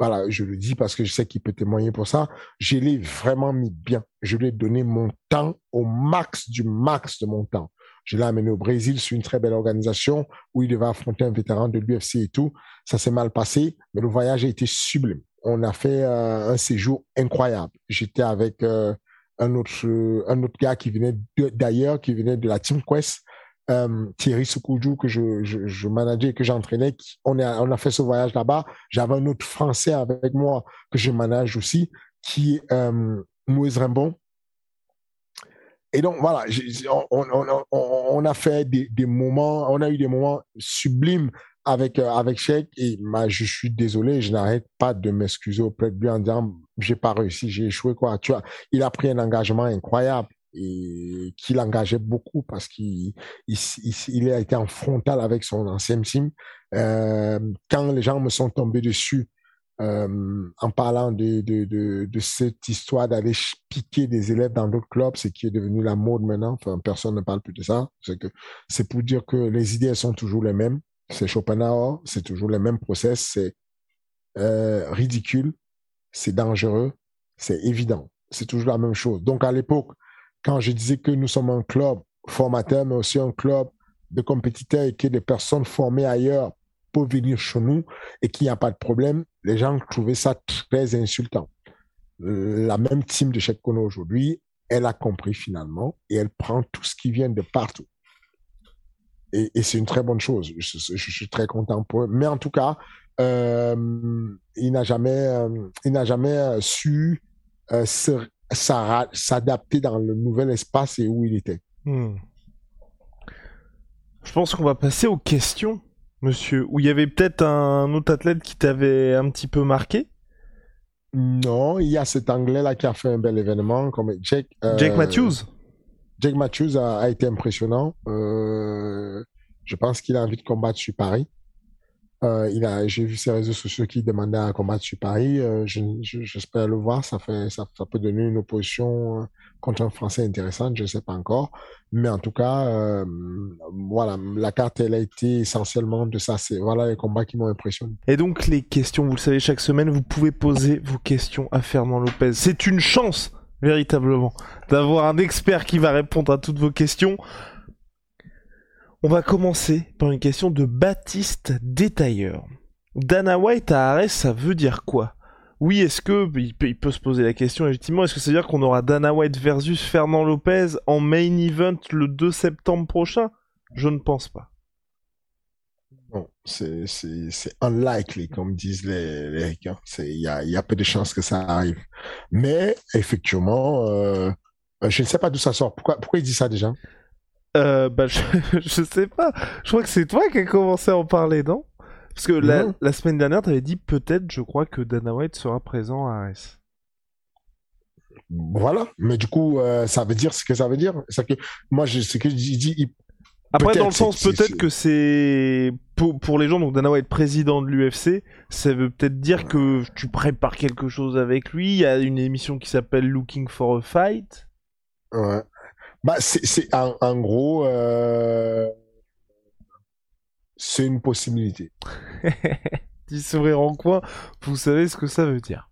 voilà, je le dis parce que je sais qu'il peut témoigner pour ça, je l'ai vraiment mis bien. Je lui ai donné mon temps au max du max de mon temps. Je l'ai amené au Brésil sur une très belle organisation où il devait affronter un vétéran de l'UFC et tout. Ça s'est mal passé, mais le voyage a été sublime. On a fait euh, un séjour incroyable. J'étais avec euh, un autre un autre gars qui venait d'ailleurs, qui venait de la Team Quest euh, Thierry Soukoudjou que je, je, manageais, que j'entraînais, on a, fait ce voyage là-bas. J'avais un autre Français avec moi que je manage aussi, qui est euh, Rimbon. Et donc voilà, on, a fait des, moments, on a eu des moments sublimes avec euh, avec et bah, je suis désolé, je n'arrête pas de m'excuser auprès de lui en disant j'ai pas réussi, j'ai échoué quoi. Tu vois, il a pris un engagement incroyable et qui l'engageait beaucoup parce qu'il il, il, a été en frontal avec son ancien team. Euh, quand les gens me sont tombés dessus euh, en parlant de, cette histoire d'aller piquer des élèves dans d'autres clubs, c'est qui est devenu la mode maintenant. Enfin, personne ne parle plus de ça. C'est pour dire que les idées sont toujours les mêmes. C'est Schopenhauer, c'est toujours le même process. C'est euh, ridicule, c'est dangereux, c'est évident. C'est toujours la même chose. Donc à l'époque, quand je disais que nous sommes un club formateur, mais aussi un club de compétiteurs et que des personnes formées ailleurs peuvent venir chez nous et qu'il n'y a pas de problème, les gens trouvaient ça très insultant. La même team de Cheikh Kono aujourd'hui elle a compris finalement et elle prend tout ce qui vient de partout. Et, c'est une très bonne chose. Je, suis très content pour eux. Mais en tout cas, euh, il n'a jamais, euh, il euh, su euh, se- s'adapter dans le nouvel espace et où il était. Hmm. Je pense qu'on va passer aux questions, monsieur. Où il y avait peut-être un autre athlète qui t'avait un petit peu marqué? Non, il y a cet Anglais-là qui a fait un bel événement, comme Jake. euh, Jake Matthews? Jake Matthews a, a été impressionnant. Euh, je pense qu'il a envie de combattre sur Paris. Euh, il a, j'ai vu ses réseaux sociaux qui demandaient à combattre sur Paris. Euh, je- je- j'espère le voir. Ça fait, ça, ça peut donner une opposition euh, contre un Français intéressante. Je ne sais pas encore, mais en tout cas, euh, voilà, la carte elle a été essentiellement de ça. C'est voilà les combats qui m'ont impressionné. Et donc les questions, vous le savez, chaque semaine, vous pouvez poser vos questions à Fernand Lopez. C'est une chance, véritablement, d'avoir un expert qui va répondre à toutes vos questions. On va commencer par une question de Baptiste Détailleur. Dana White à Arès, ça veut dire quoi? Oui, est-ce que, il peut, se poser la question légitimement, est-ce que ça veut dire qu'on aura Dana White versus Fernand Lopez en main event le 2 septembre prochain? Je ne pense pas. Non, c'est, unlikely, comme disent les, les Ricains. C'est, il y a, il y a peu de chances que ça arrive. Mais, effectivement, euh, je ne sais pas d'où ça sort. Pourquoi, pourquoi il dit ça déjà? Euh, bah, je, je sais pas. Je crois que c'est toi qui as commencé à en parler, non? Parce que la, Non. la semaine dernière, t'avais dit peut-être, je crois, que Dana White sera présent à Arès. Voilà. Mais du coup, euh, ça veut dire ce que ça veut dire. C'est que, moi, je, ce que je dis, il- Après, dans le sens, peut-être que c'est pour, pour les gens, donc Dana White président de l'UFC, ça veut peut-être dire que tu prépares quelque chose avec lui. Il y a une émission qui s'appelle Looking for a Fight. ouais. Bah, c'est, en, en gros, euh, c'est une possibilité. Petit sourire en coin, vous savez ce que ça veut dire.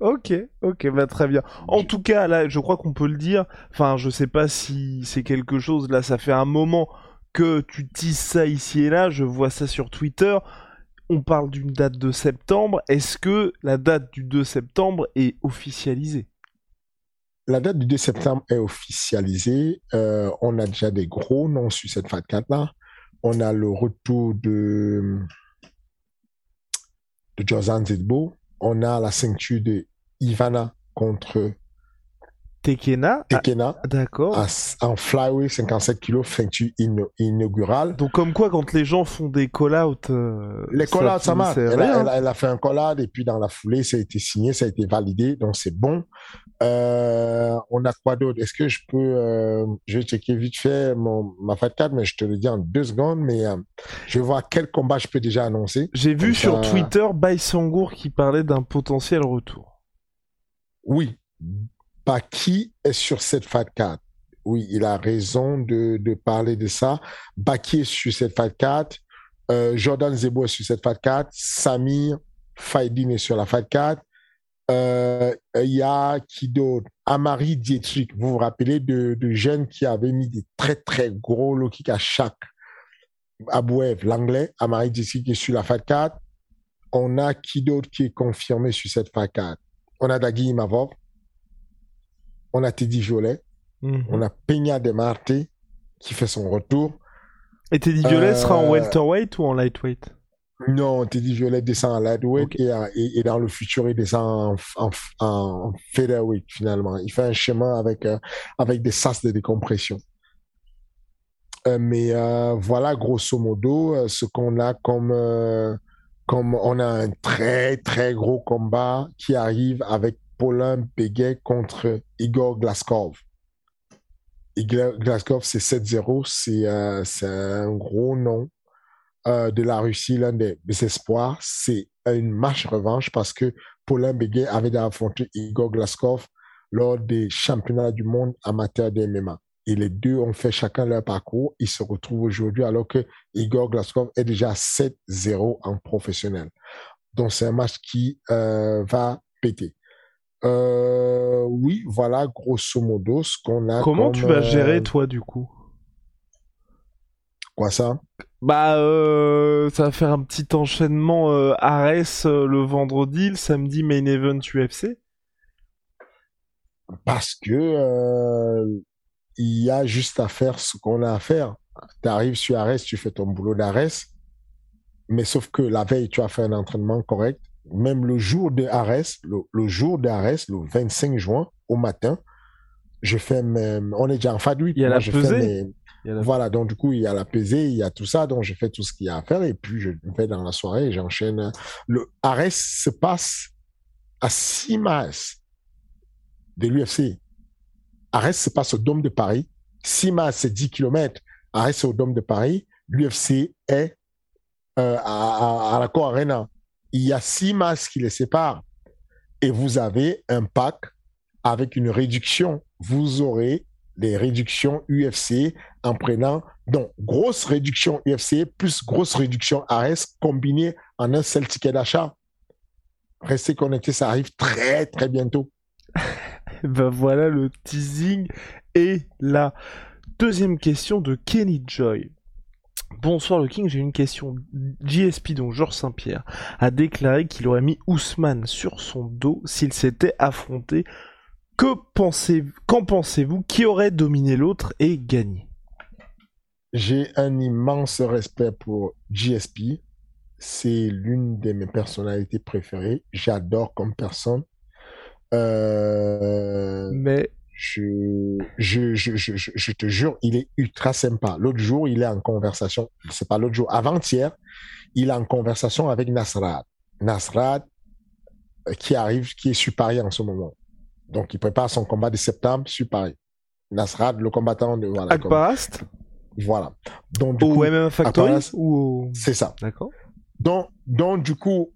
Ok, ok, bah très bien. En tout cas, là, je crois qu'on peut le dire. Enfin, je sais pas si c'est quelque chose. Là, ça fait un moment que tu tisses ça ici et là. Je vois ça sur Twitter. On parle d'une date de septembre. Est-ce que la date du 2 septembre est officialisée? La date du 2 septembre est officialisée. Euh, on a déjà des gros noms sur cette Fat 4 là. On a le retour de, de Jordan Zedbo. On a la ceinture de Ivana contre Tekena ah, Tekena D'accord. à- en flyweight 57 kilos, ceinture inaugurale. Donc, comme quoi, quand les gens font des call-out. euh, Les call-outs, ça marche. Elle, elle a fait un call-out et puis dans la foulée, ça a été signé, ça a été validé, donc c'est bon. Euh, on a quoi d'autre? Est-ce que je peux, euh, je vais checker vite fait mon, ma Fat 4, mais je te le dis en deux secondes, mais euh, je vais voir quel combat je peux déjà annoncer. J'ai vu sur Twitter Baïsangour qui parlait d'un potentiel retour. Oui, Baki est sur cette Fat 4. Oui, il a raison de, de parler de ça. Baki est sur cette Fat 4. Euh, Jordan Zebo est sur cette Fat 4. Samir Faidin est sur la Fat 4. Euh, Il y a qui d'autre Amari Dietrich. Vous vous rappelez de, de jeunes qui avaient mis des très très gros low kicks à chaque. Abouev, l'anglais. Amari Dietrich est sur la Fat 4. On a qui d'autre qui est confirmé sur cette Fat 4 On a Dagui Imavov. On a Teddy Violet. Mhm. On a Peña de Marte qui fait son retour. Et Teddy Violet sera en Euh, welterweight ou en lightweight? Non, Teddy Violet descend en lightweight Ok. et, à- et- et dans le futur, il descend en, en, en featherweight finalement. Il fait un chemin avec, euh, avec des sas de décompression. Euh, mais euh, voilà, grosso modo, ce qu'on a comme, comme on a un très très gros combat qui arrive avec Paulin Béguet contre Igor Glaskov. Igor Glaskov, c'est 7-0, c'est euh, c'est un gros nom euh, de la Russie, l'un des, des espoirs. C'est une marche revanche parce que Paulin Béguet avait affronté Igor Glaskov lors des championnats du monde amateur de MMA. Et les deux ont fait chacun leur parcours. Ils se retrouvent aujourd'hui alors que Igor Glaskov est déjà 7-0 en professionnel. Donc c'est un match qui euh, va péter. Euh, oui, voilà grosso modo ce qu'on a. Comment comme, tu vas gérer, toi, du coup? Quoi ça? Bah, euh, ça va faire un petit enchaînement euh, Ares euh, le vendredi, le samedi main event UFC. parce que euh, il y a juste à faire ce qu'on a à faire. Tu arrives sur Arès, tu fais ton boulot d'Arès, mais sauf que la veille, tu as fait un entraînement correct. Même le jour de Arès, le, jour d'Arès, le 25 juin, au matin, je fais même, on est déjà en FAD8. Il y a la pesée. Voilà, donc du coup, il y a la il y a tout ça, donc je fais tout ce qu'il y a à faire et puis je vais dans la soirée j'enchaîne. Le Arès se passe à 6 masses de l'UFC. Arès se passe au Dôme de Paris. 6 masses, c'est 10 km. Arès, c'est au Dôme de Paris. L'UFC est euh, à, la Cour Arena. Il y a 6 masses qui les séparent. Et vous avez un pack avec une réduction. Vous aurez les réductions UFC en prenant donc grosse réduction UFC plus grosse réduction ARES combinées en un seul ticket d'achat. Restez connectés, ça arrive très très bientôt. ben voilà, le teasing est là. Deuxième question de Kenny Joy. Bonsoir le King, j'ai une question. JSP, donc Georges Saint-Pierre, a déclaré qu'il aurait mis Ousmane sur son dos s'il s'était affronté. Que pensez, qu'en pensez-vous? Qui aurait dominé l'autre et gagné? J'ai un immense respect pour JSP. C'est l'une de mes personnalités préférées. J'adore comme personne. Euh, mais je, je, je, je, je te jure, il est ultra sympa. L'autre jour, il est en conversation, c'est pas l'autre jour, avant-hier, il est en conversation avec Nasrad. Nasrad, euh, qui arrive, qui est sur Paris en ce moment. Donc, il prépare son combat de septembre sur Paris. Nasrad, le combattant de... Voilà, Akbarast Voilà. Donc, du coup, MMA Factory ou... C'est ça. D'accord. Donc, donc, du coup,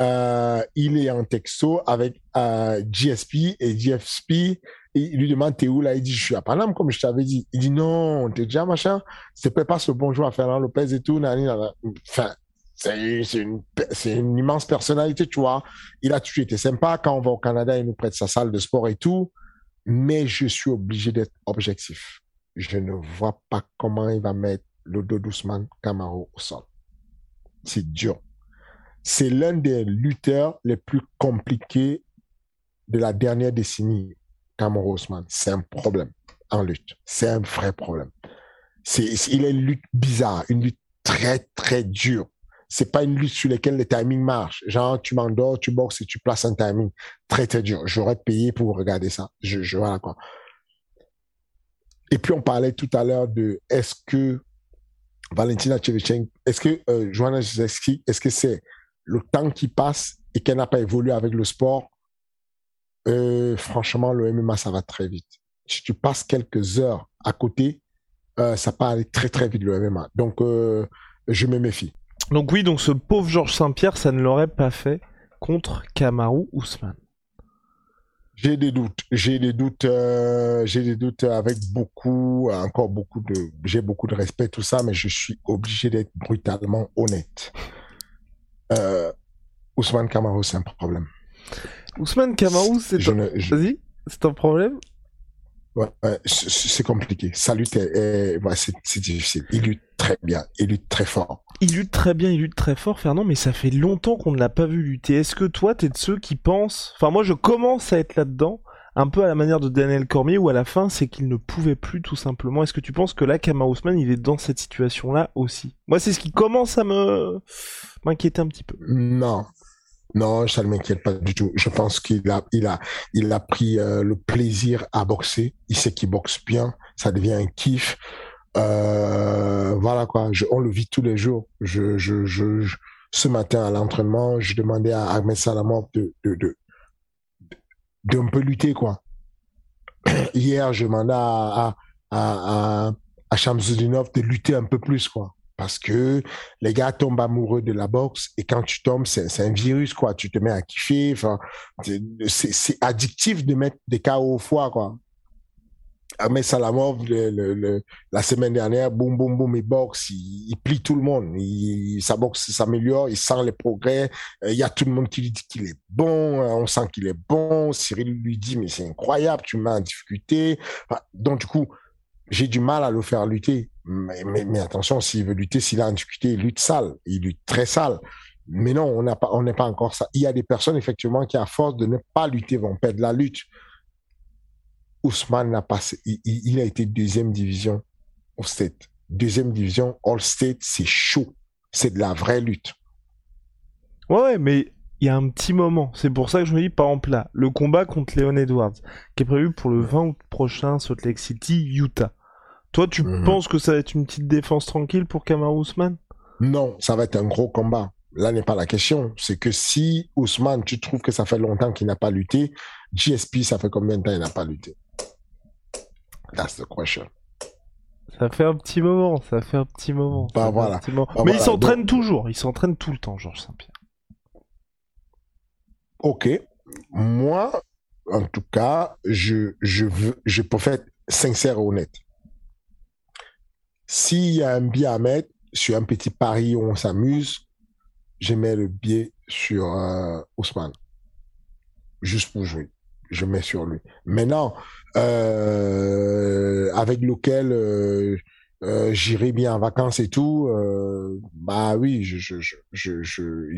euh, il est en texto avec euh, GSP et GSP il lui demande t'es où là? Il dit je suis à Paname comme je t'avais dit il dit non t'es déjà machin c'est pas ce bonjour à Fernand Lopez et tout enfin c'est une, immense personnalité tu vois il a toujours été sympa quand on va au Canada il nous prête sa salle de sport et tout mais je suis obligé d'être objectif je ne vois pas comment il va mettre le dos d'Ousmane Camaro au sol c'est dur c'est l'un des lutteurs les plus compliqués de la dernière décennie, Cameron Osman. C'est un problème en lutte. C'est un vrai problème. C'est, il a une lutte bizarre, une lutte très, très dure. C'est pas une lutte sur laquelle le timing marche. Genre, tu m'endors, tu boxes et tu places un timing très, très dur. J'aurais payé pour regarder ça. Je, je, quoi. Et puis, on parlait tout à l'heure de est-ce que Valentina Chevchenko, est-ce que euh, Joanna est-ce que c'est le temps qui passe et qu'elle n'a pas évolué avec le sport, euh, franchement, le MMA, ça va très vite. Si tu passes quelques heures à côté, euh, ça peut aller très très vite le MMA. Donc, je me méfie. Donc oui, donc ce pauvre Georges Saint-Pierre, ça ne l'aurait pas fait contre Kamaru Ousmane. J'ai des doutes, j'ai des doutes, j'ai des doutes avec beaucoup, encore beaucoup de, j'ai beaucoup de respect tout ça, mais je suis obligé d'être brutalement honnête euh, Ousmane Kamarou, c'est un problème. Ousmane Kamarou, c'est un... Vas-y, c'est un problème? Ouais, c'est compliqué. Sa lutte, ouais, c'est difficile. Il lutte très bien, il lutte très fort. Il lutte très bien, il lutte très fort, Fernand, mais ça fait longtemps qu'on ne l'a pas vu lutter. Est-ce que toi, t'es de ceux qui pensent... Enfin, moi, je commence à être là-dedans un peu à la manière de Daniel Cormier où à la fin c'est qu'il ne pouvait plus tout simplement. Est-ce que tu penses que là Kama Ousmane il est dans cette situation là aussi? Moi c'est ce qui commence à me m'inquiéter un petit peu. Non. Non, ça ne m'inquiète pas du tout. Je pense qu'il a, il a, il a pris euh, le plaisir à boxer. Il sait qu'il boxe bien. Ça devient un kiff. Euh, voilà quoi. Je, on le vit tous les jours. Je, je, je, ce matin à l'entraînement, je demandais à Ahmed Salamov de, de, de, d'un peu lutter, quoi. Hier, je demandais à, à, à, à de lutter un peu plus, quoi. Parce que les gars tombent amoureux de la boxe et quand tu tombes, c'est un virus, quoi. Tu te mets à kiffer. C'est addictif de mettre des KO au foie, quoi. Ahmed Salamov, le, le, la semaine dernière, boum, boum, boum, il boxe, il, plie tout le monde. Sa boxe s'améliore, il sent les progrès. Euh, il y a tout le monde qui lui dit qu'il est bon, hein, on sent qu'il est bon. Cyril lui dit, mais c'est incroyable, tu m'as en difficulté. donc, du coup, j'ai du mal à le faire lutter. Mais, attention, s'il veut lutter, s'il a en difficulté, il lutte sale. Il lutte très sale. Mais non, on pas, n'est pas encore ça. Il y a des personnes, effectivement, qui, à force de ne pas lutter, vont perdre la lutte Ousmane n'a pas, il, a été deuxième division au State. Deuxième division, All State, c'est chaud. C'est de la vraie lutte. Ouais, mais il y a un petit moment. C'est pour ça que je me dis, par exemple là, le combat contre Leon Edwards, qui est prévu pour le 20 août prochain, Salt Lake City, Utah. Toi, tu mhm. penses que ça va être une petite défense tranquille pour Kamaru Ousmane? Non, ça va être un gros combat. Là n'est pas la question. C'est que si Ousmane, tu trouves que ça fait longtemps qu'il n'a pas lutté, GSP, ça fait combien de temps qu'il n'a pas lutté? That's the question. Ça fait un petit moment, ça fait un petit moment. Bah voilà. Bah Mais il s'entraîne toujours, il s'entraîne tout le temps, Georges Saint-Pierre. Ok. Moi, en tout cas, je, je veux, je préfère être sincère et honnête. S'il y a un billet à mettre sur un petit pari où on s'amuse, je mets le billet sur euh, Ousmane. Juste pour jouer. Je mets sur lui. Maintenant, euh, avec lequel euh, euh, j'irai bien en vacances et tout, euh, bah oui, je, je, je, je,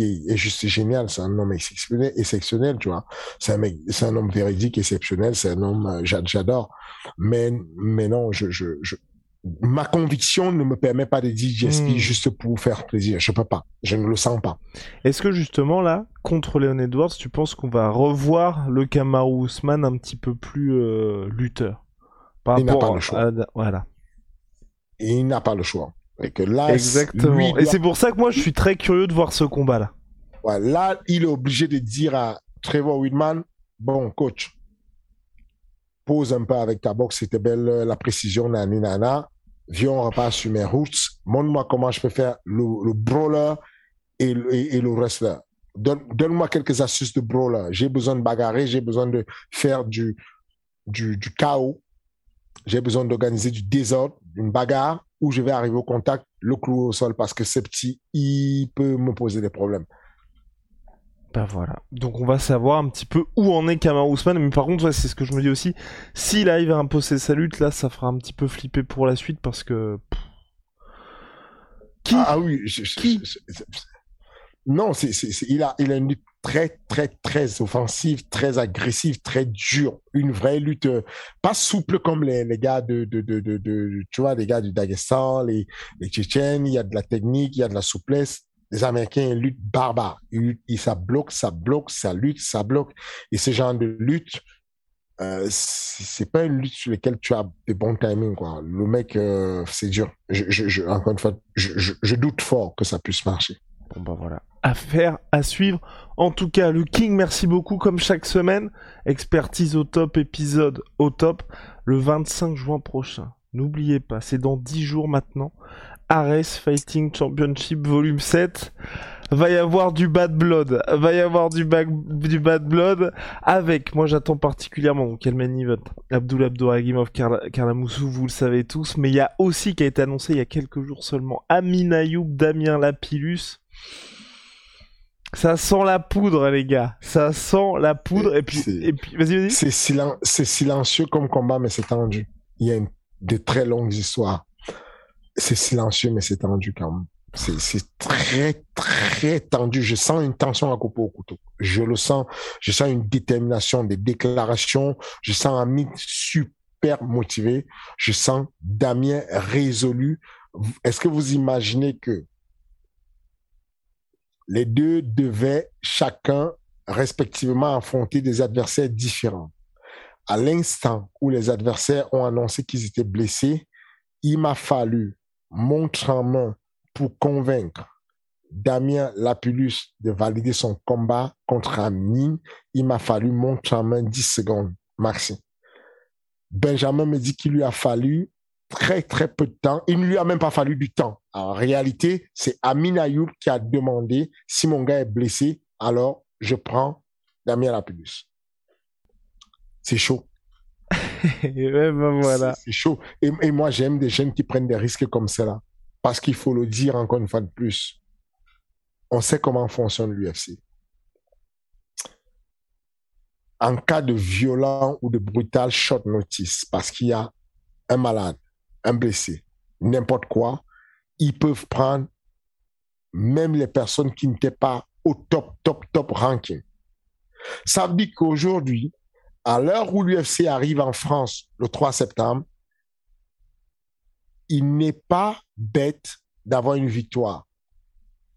est juste génial, c'est un homme exceptionnel, exceptionnel, tu vois. C'est un c'est un homme véridique, exceptionnel, c'est un homme, euh, j'adore. Mais, mais non, je, je, ma conviction ne me permet pas de dire GSP hmm. juste pour faire plaisir. Je peux pas. Je ne le sens pas. Est-ce que justement là, contre Leon Edwards, tu penses qu'on va revoir le Kamaru Usman un petit peu plus euh, lutteur? Il n'a pas le choix. Voilà il n'a pas le choix. Et que là, Exactement. Et c'est pour ça que moi, je suis très curieux de voir ce combat-là. là, il est obligé de dire à Trevor Whitman, bon, coach, pose un peu avec ta boxe, c'était belle la précision, nani nana. Viens, on repart sur mes routes. Montre-moi comment je peux faire le, brawler et, et, le wrestler. Donne-moi quelques astuces de brawler. J'ai besoin de bagarrer, j'ai besoin de faire du, du, du chaos j'ai besoin d'organiser du désordre, une bagarre, où je vais arriver au contact, le clou au sol, parce que ce petit, il peut me poser des problèmes. Ben voilà. Donc on va savoir un petit peu où en est Kamar Ousmane. Mais par contre, c'est ce que je me dis aussi. S'il arrive à imposer sa lutte, là, ça fera un petit peu flipper pour la suite parce que. Qui Ah, oui. Qui non, c'est, il, a, il a une lutte très, très, très offensive, très agressive, très dure. Une vraie lutte, euh, pas souple comme les, les gars de, de, de, de, tu vois, les gars du Dagestan, les, les Tchétchènes. Il y a de la technique, il y a de la souplesse. Les Américains luttent barbare. Ils, ça bloque, ça bloque, ça lutte, ça bloque. Et ce genre de lutte, euh, c'est pas une lutte sur laquelle tu as des bons timings, quoi. Le mec, euh, c'est dur. Je, je, encore une fois, je, doute fort que ça puisse marcher. Bon bah voilà, à faire, à suivre. En tout cas, le King, merci beaucoup comme chaque semaine. Expertise au top, épisode au top, le 25 juin prochain. N'oubliez pas, c'est dans 10 jours maintenant. Ares Fighting Championship Volume 7. Va y avoir du bad blood. Va y avoir du, du bad blood avec, moi j'attends particulièrement, quel main event? Abdul Abdouragimov, Karla, Moussou, vous le savez tous. Mais il y a aussi, qui a été annoncé il y a quelques jours seulement, Amin Ayoub, Damien Lapillus. Ça sent la poudre, les gars. Ça sent la poudre. Et puis, et puis vas-y, vas-y. C'est, silencieux comme combat, mais c'est tendu. Il y a de très longues histoires. C'est silencieux, mais c'est tendu quand même. C'est, très, très tendu. Je sens une tension à couper au couteau. Je le sens. Je sens une détermination, des déclarations. Je sens un super motivé. Je sens Damien résolu. Est-ce que vous imaginez que les deux devaient chacun respectivement affronter des adversaires différents? À l'instant où les adversaires ont annoncé qu'ils étaient blessés, il m'a fallu montre en main pour convaincre Damien Lapulus de valider son combat contre Amine. Il m'a fallu montre en main 10 secondes, maxi. Benjamin me dit qu'il lui a fallu très, très peu de temps. Il ne lui a même pas fallu du temps. En réalité, c'est Amin Ayoub qui a demandé si mon gars est blessé, alors je prends Damien Lapidus. C'est chaud. Ben voilà. C'est chaud. Et, et moi, j'aime des jeunes qui prennent des risques comme cela. Parce qu'il faut le dire encore une fois de plus. On sait comment fonctionne l'UFC. En cas de violent ou de brutal short notice, parce qu'il y a un malade, un blessé, n'importe quoi, ils peuvent prendre même les personnes qui n'étaient pas au top, top, top ranking. Ça veut dire qu'aujourd'hui, à l'heure où l'UFC arrive en France le 3 septembre, il n'est pas bête d'avoir une victoire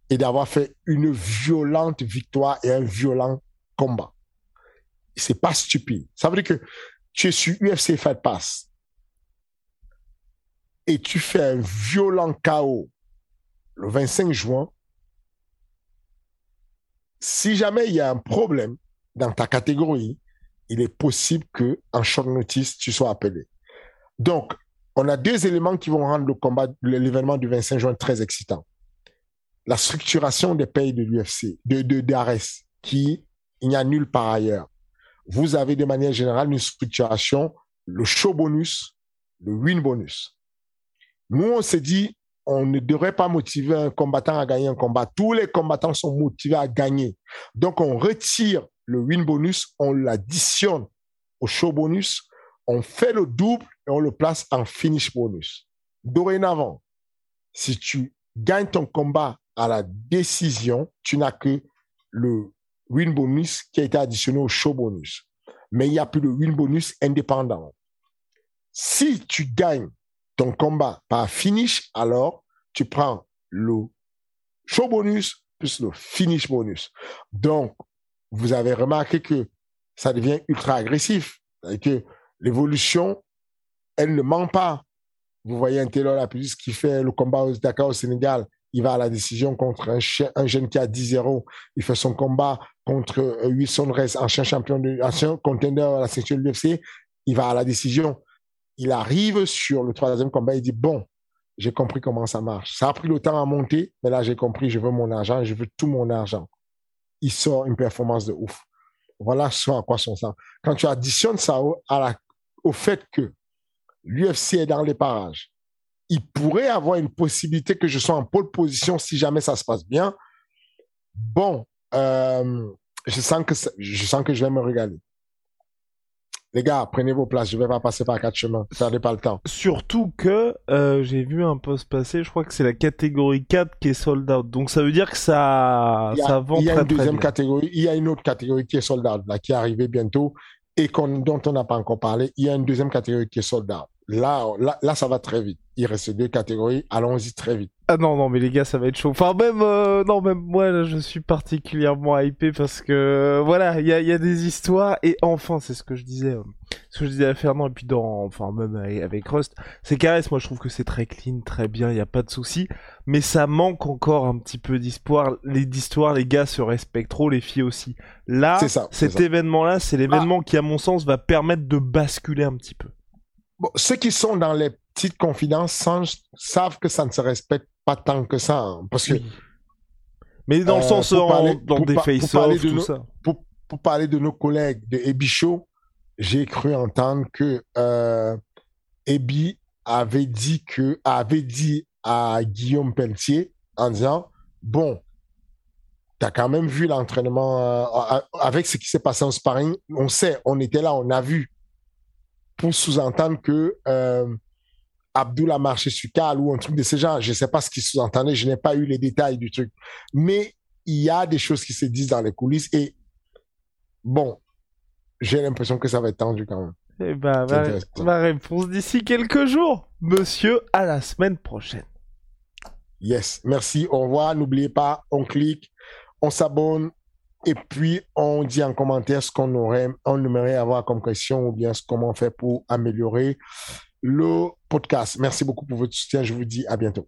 et d'avoir fait une violente victoire et un violent combat. C'est pas stupide. Ça veut dire que tu es sur UFC Fight Pass et tu fais un violent chaos le 25 juin. Si jamais il y a un problème dans ta catégorie, il est possible que en short notice tu sois appelé. Donc, on a deux éléments qui vont rendre le combat, l'événement du 25 juin très excitant. La structuration des pays de l'UFC, de, de d'Ares, qui il n'y a nulle part ailleurs. Vous avez de manière générale une structuration, le show bonus, le win bonus. Nous, on s'est dit, on ne devrait pas motiver un combattant à gagner un combat. Tous les combattants sont motivés à gagner. Donc, on retire le win bonus, on l'additionne au show bonus, on fait le double et on le place en finish bonus. Dorénavant, si tu gagnes ton combat à la décision, tu n'as que le win bonus qui a été additionné au show bonus. Mais il n'y a plus de win bonus indépendant. Si tu gagnes ton combat par finish, alors tu prends le show bonus plus le finish bonus. Donc, vous avez remarqué que ça devient ultra agressif. Que l'évolution, elle ne ment pas. Vous voyez un Taylor Lapidus qui fait le combat au Dakar au Sénégal. Il va à la décision contre un, un jeune qui a 10-0. Il fait son combat contre euh, Wilson Reyes, ancien champion, ancien contender à la section de l'UFC. Il va à la décision. Il arrive sur le troisième combat. Il dit, bon, j'ai compris comment ça marche. Ça a pris le temps à monter, mais là, j'ai compris, je veux mon argent, je veux tout mon argent. Il sort une performance de ouf. Voilà ce à quoi son ça. Quand tu additionnes ça au, au fait que l'UFC est dans les parages, il pourrait avoir une possibilité que je sois en pole position si jamais ça se passe bien. Bon, euh, je sens que je sens que je vais me régaler. Les gars, prenez vos places, je vais pas passer par quatre chemins, perdez pas le temps. Surtout que euh, j'ai vu un post passer, je crois que c'est la catégorie 4 qui est sold out. Donc ça veut dire que ça, ça vend Il y a très, une très deuxième bien. catégorie, il y a une autre catégorie qui est sold out, là, qui est arrivée bientôt et dont on n'a pas encore parlé. Il y a une deuxième catégorie qui est sold out. Là, là, là, ça va très vite. Il reste deux catégories, allons-y très vite. Ah non, non, mais les gars, ça va être chaud. Enfin, même, euh, non, même moi, là, je suis particulièrement hypé parce que, voilà, il y a, y a des histoires, et enfin, c'est ce que je disais, euh, ce que je disais à Fernand, et puis dans, enfin, même avec, Rust, c'est caresse, moi, je trouve que c'est très clean, très bien, il n'y a pas de souci, mais ça manque encore un petit peu d'histoire. Les d'histoire, les gars se respectent trop, les filles aussi. Là, ça, cet. Ah. événement-là, c'est l'événement qui, à mon sens, va permettre de basculer un petit peu. Bon, ceux qui sont dans les petites confidences sans- savent que ça ne se respecte pas tant que ça. hein, parce que Oui. Mais dans le Euh, sens, pour en- parler- dans pour des pa- parler de tout nos- ça. pour, pour parler de nos collègues de Ebi Show, j'ai cru entendre que euh, Ebi avait dit que avait dit à Guillaume Pelletier en disant bon, t'as quand même vu l'entraînement euh, avec ce qui s'est passé en sparring. On sait, on était là, on a vu. Pour sous-entendre que euh, Abdul a marché sur Cal ou un truc de ce genre. Je sais pas ce qu'il sous-entendait, je n'ai pas eu les détails du truc. Mais il y a des choses qui se disent dans les coulisses et bon, j'ai l'impression que ça va être tendu quand même. Eh ben, ma, ma réponse d'ici quelques jours. Monsieur, à la semaine prochaine. Yes, merci, au revoir. N'oubliez pas, on clique, on s'abonne et puis on dit en commentaire ce qu'on aurait, on aimerait avoir comme question ou bien ce comment on fait pour améliorer le podcast. Merci beaucoup pour votre soutien. Je vous dis à bientôt.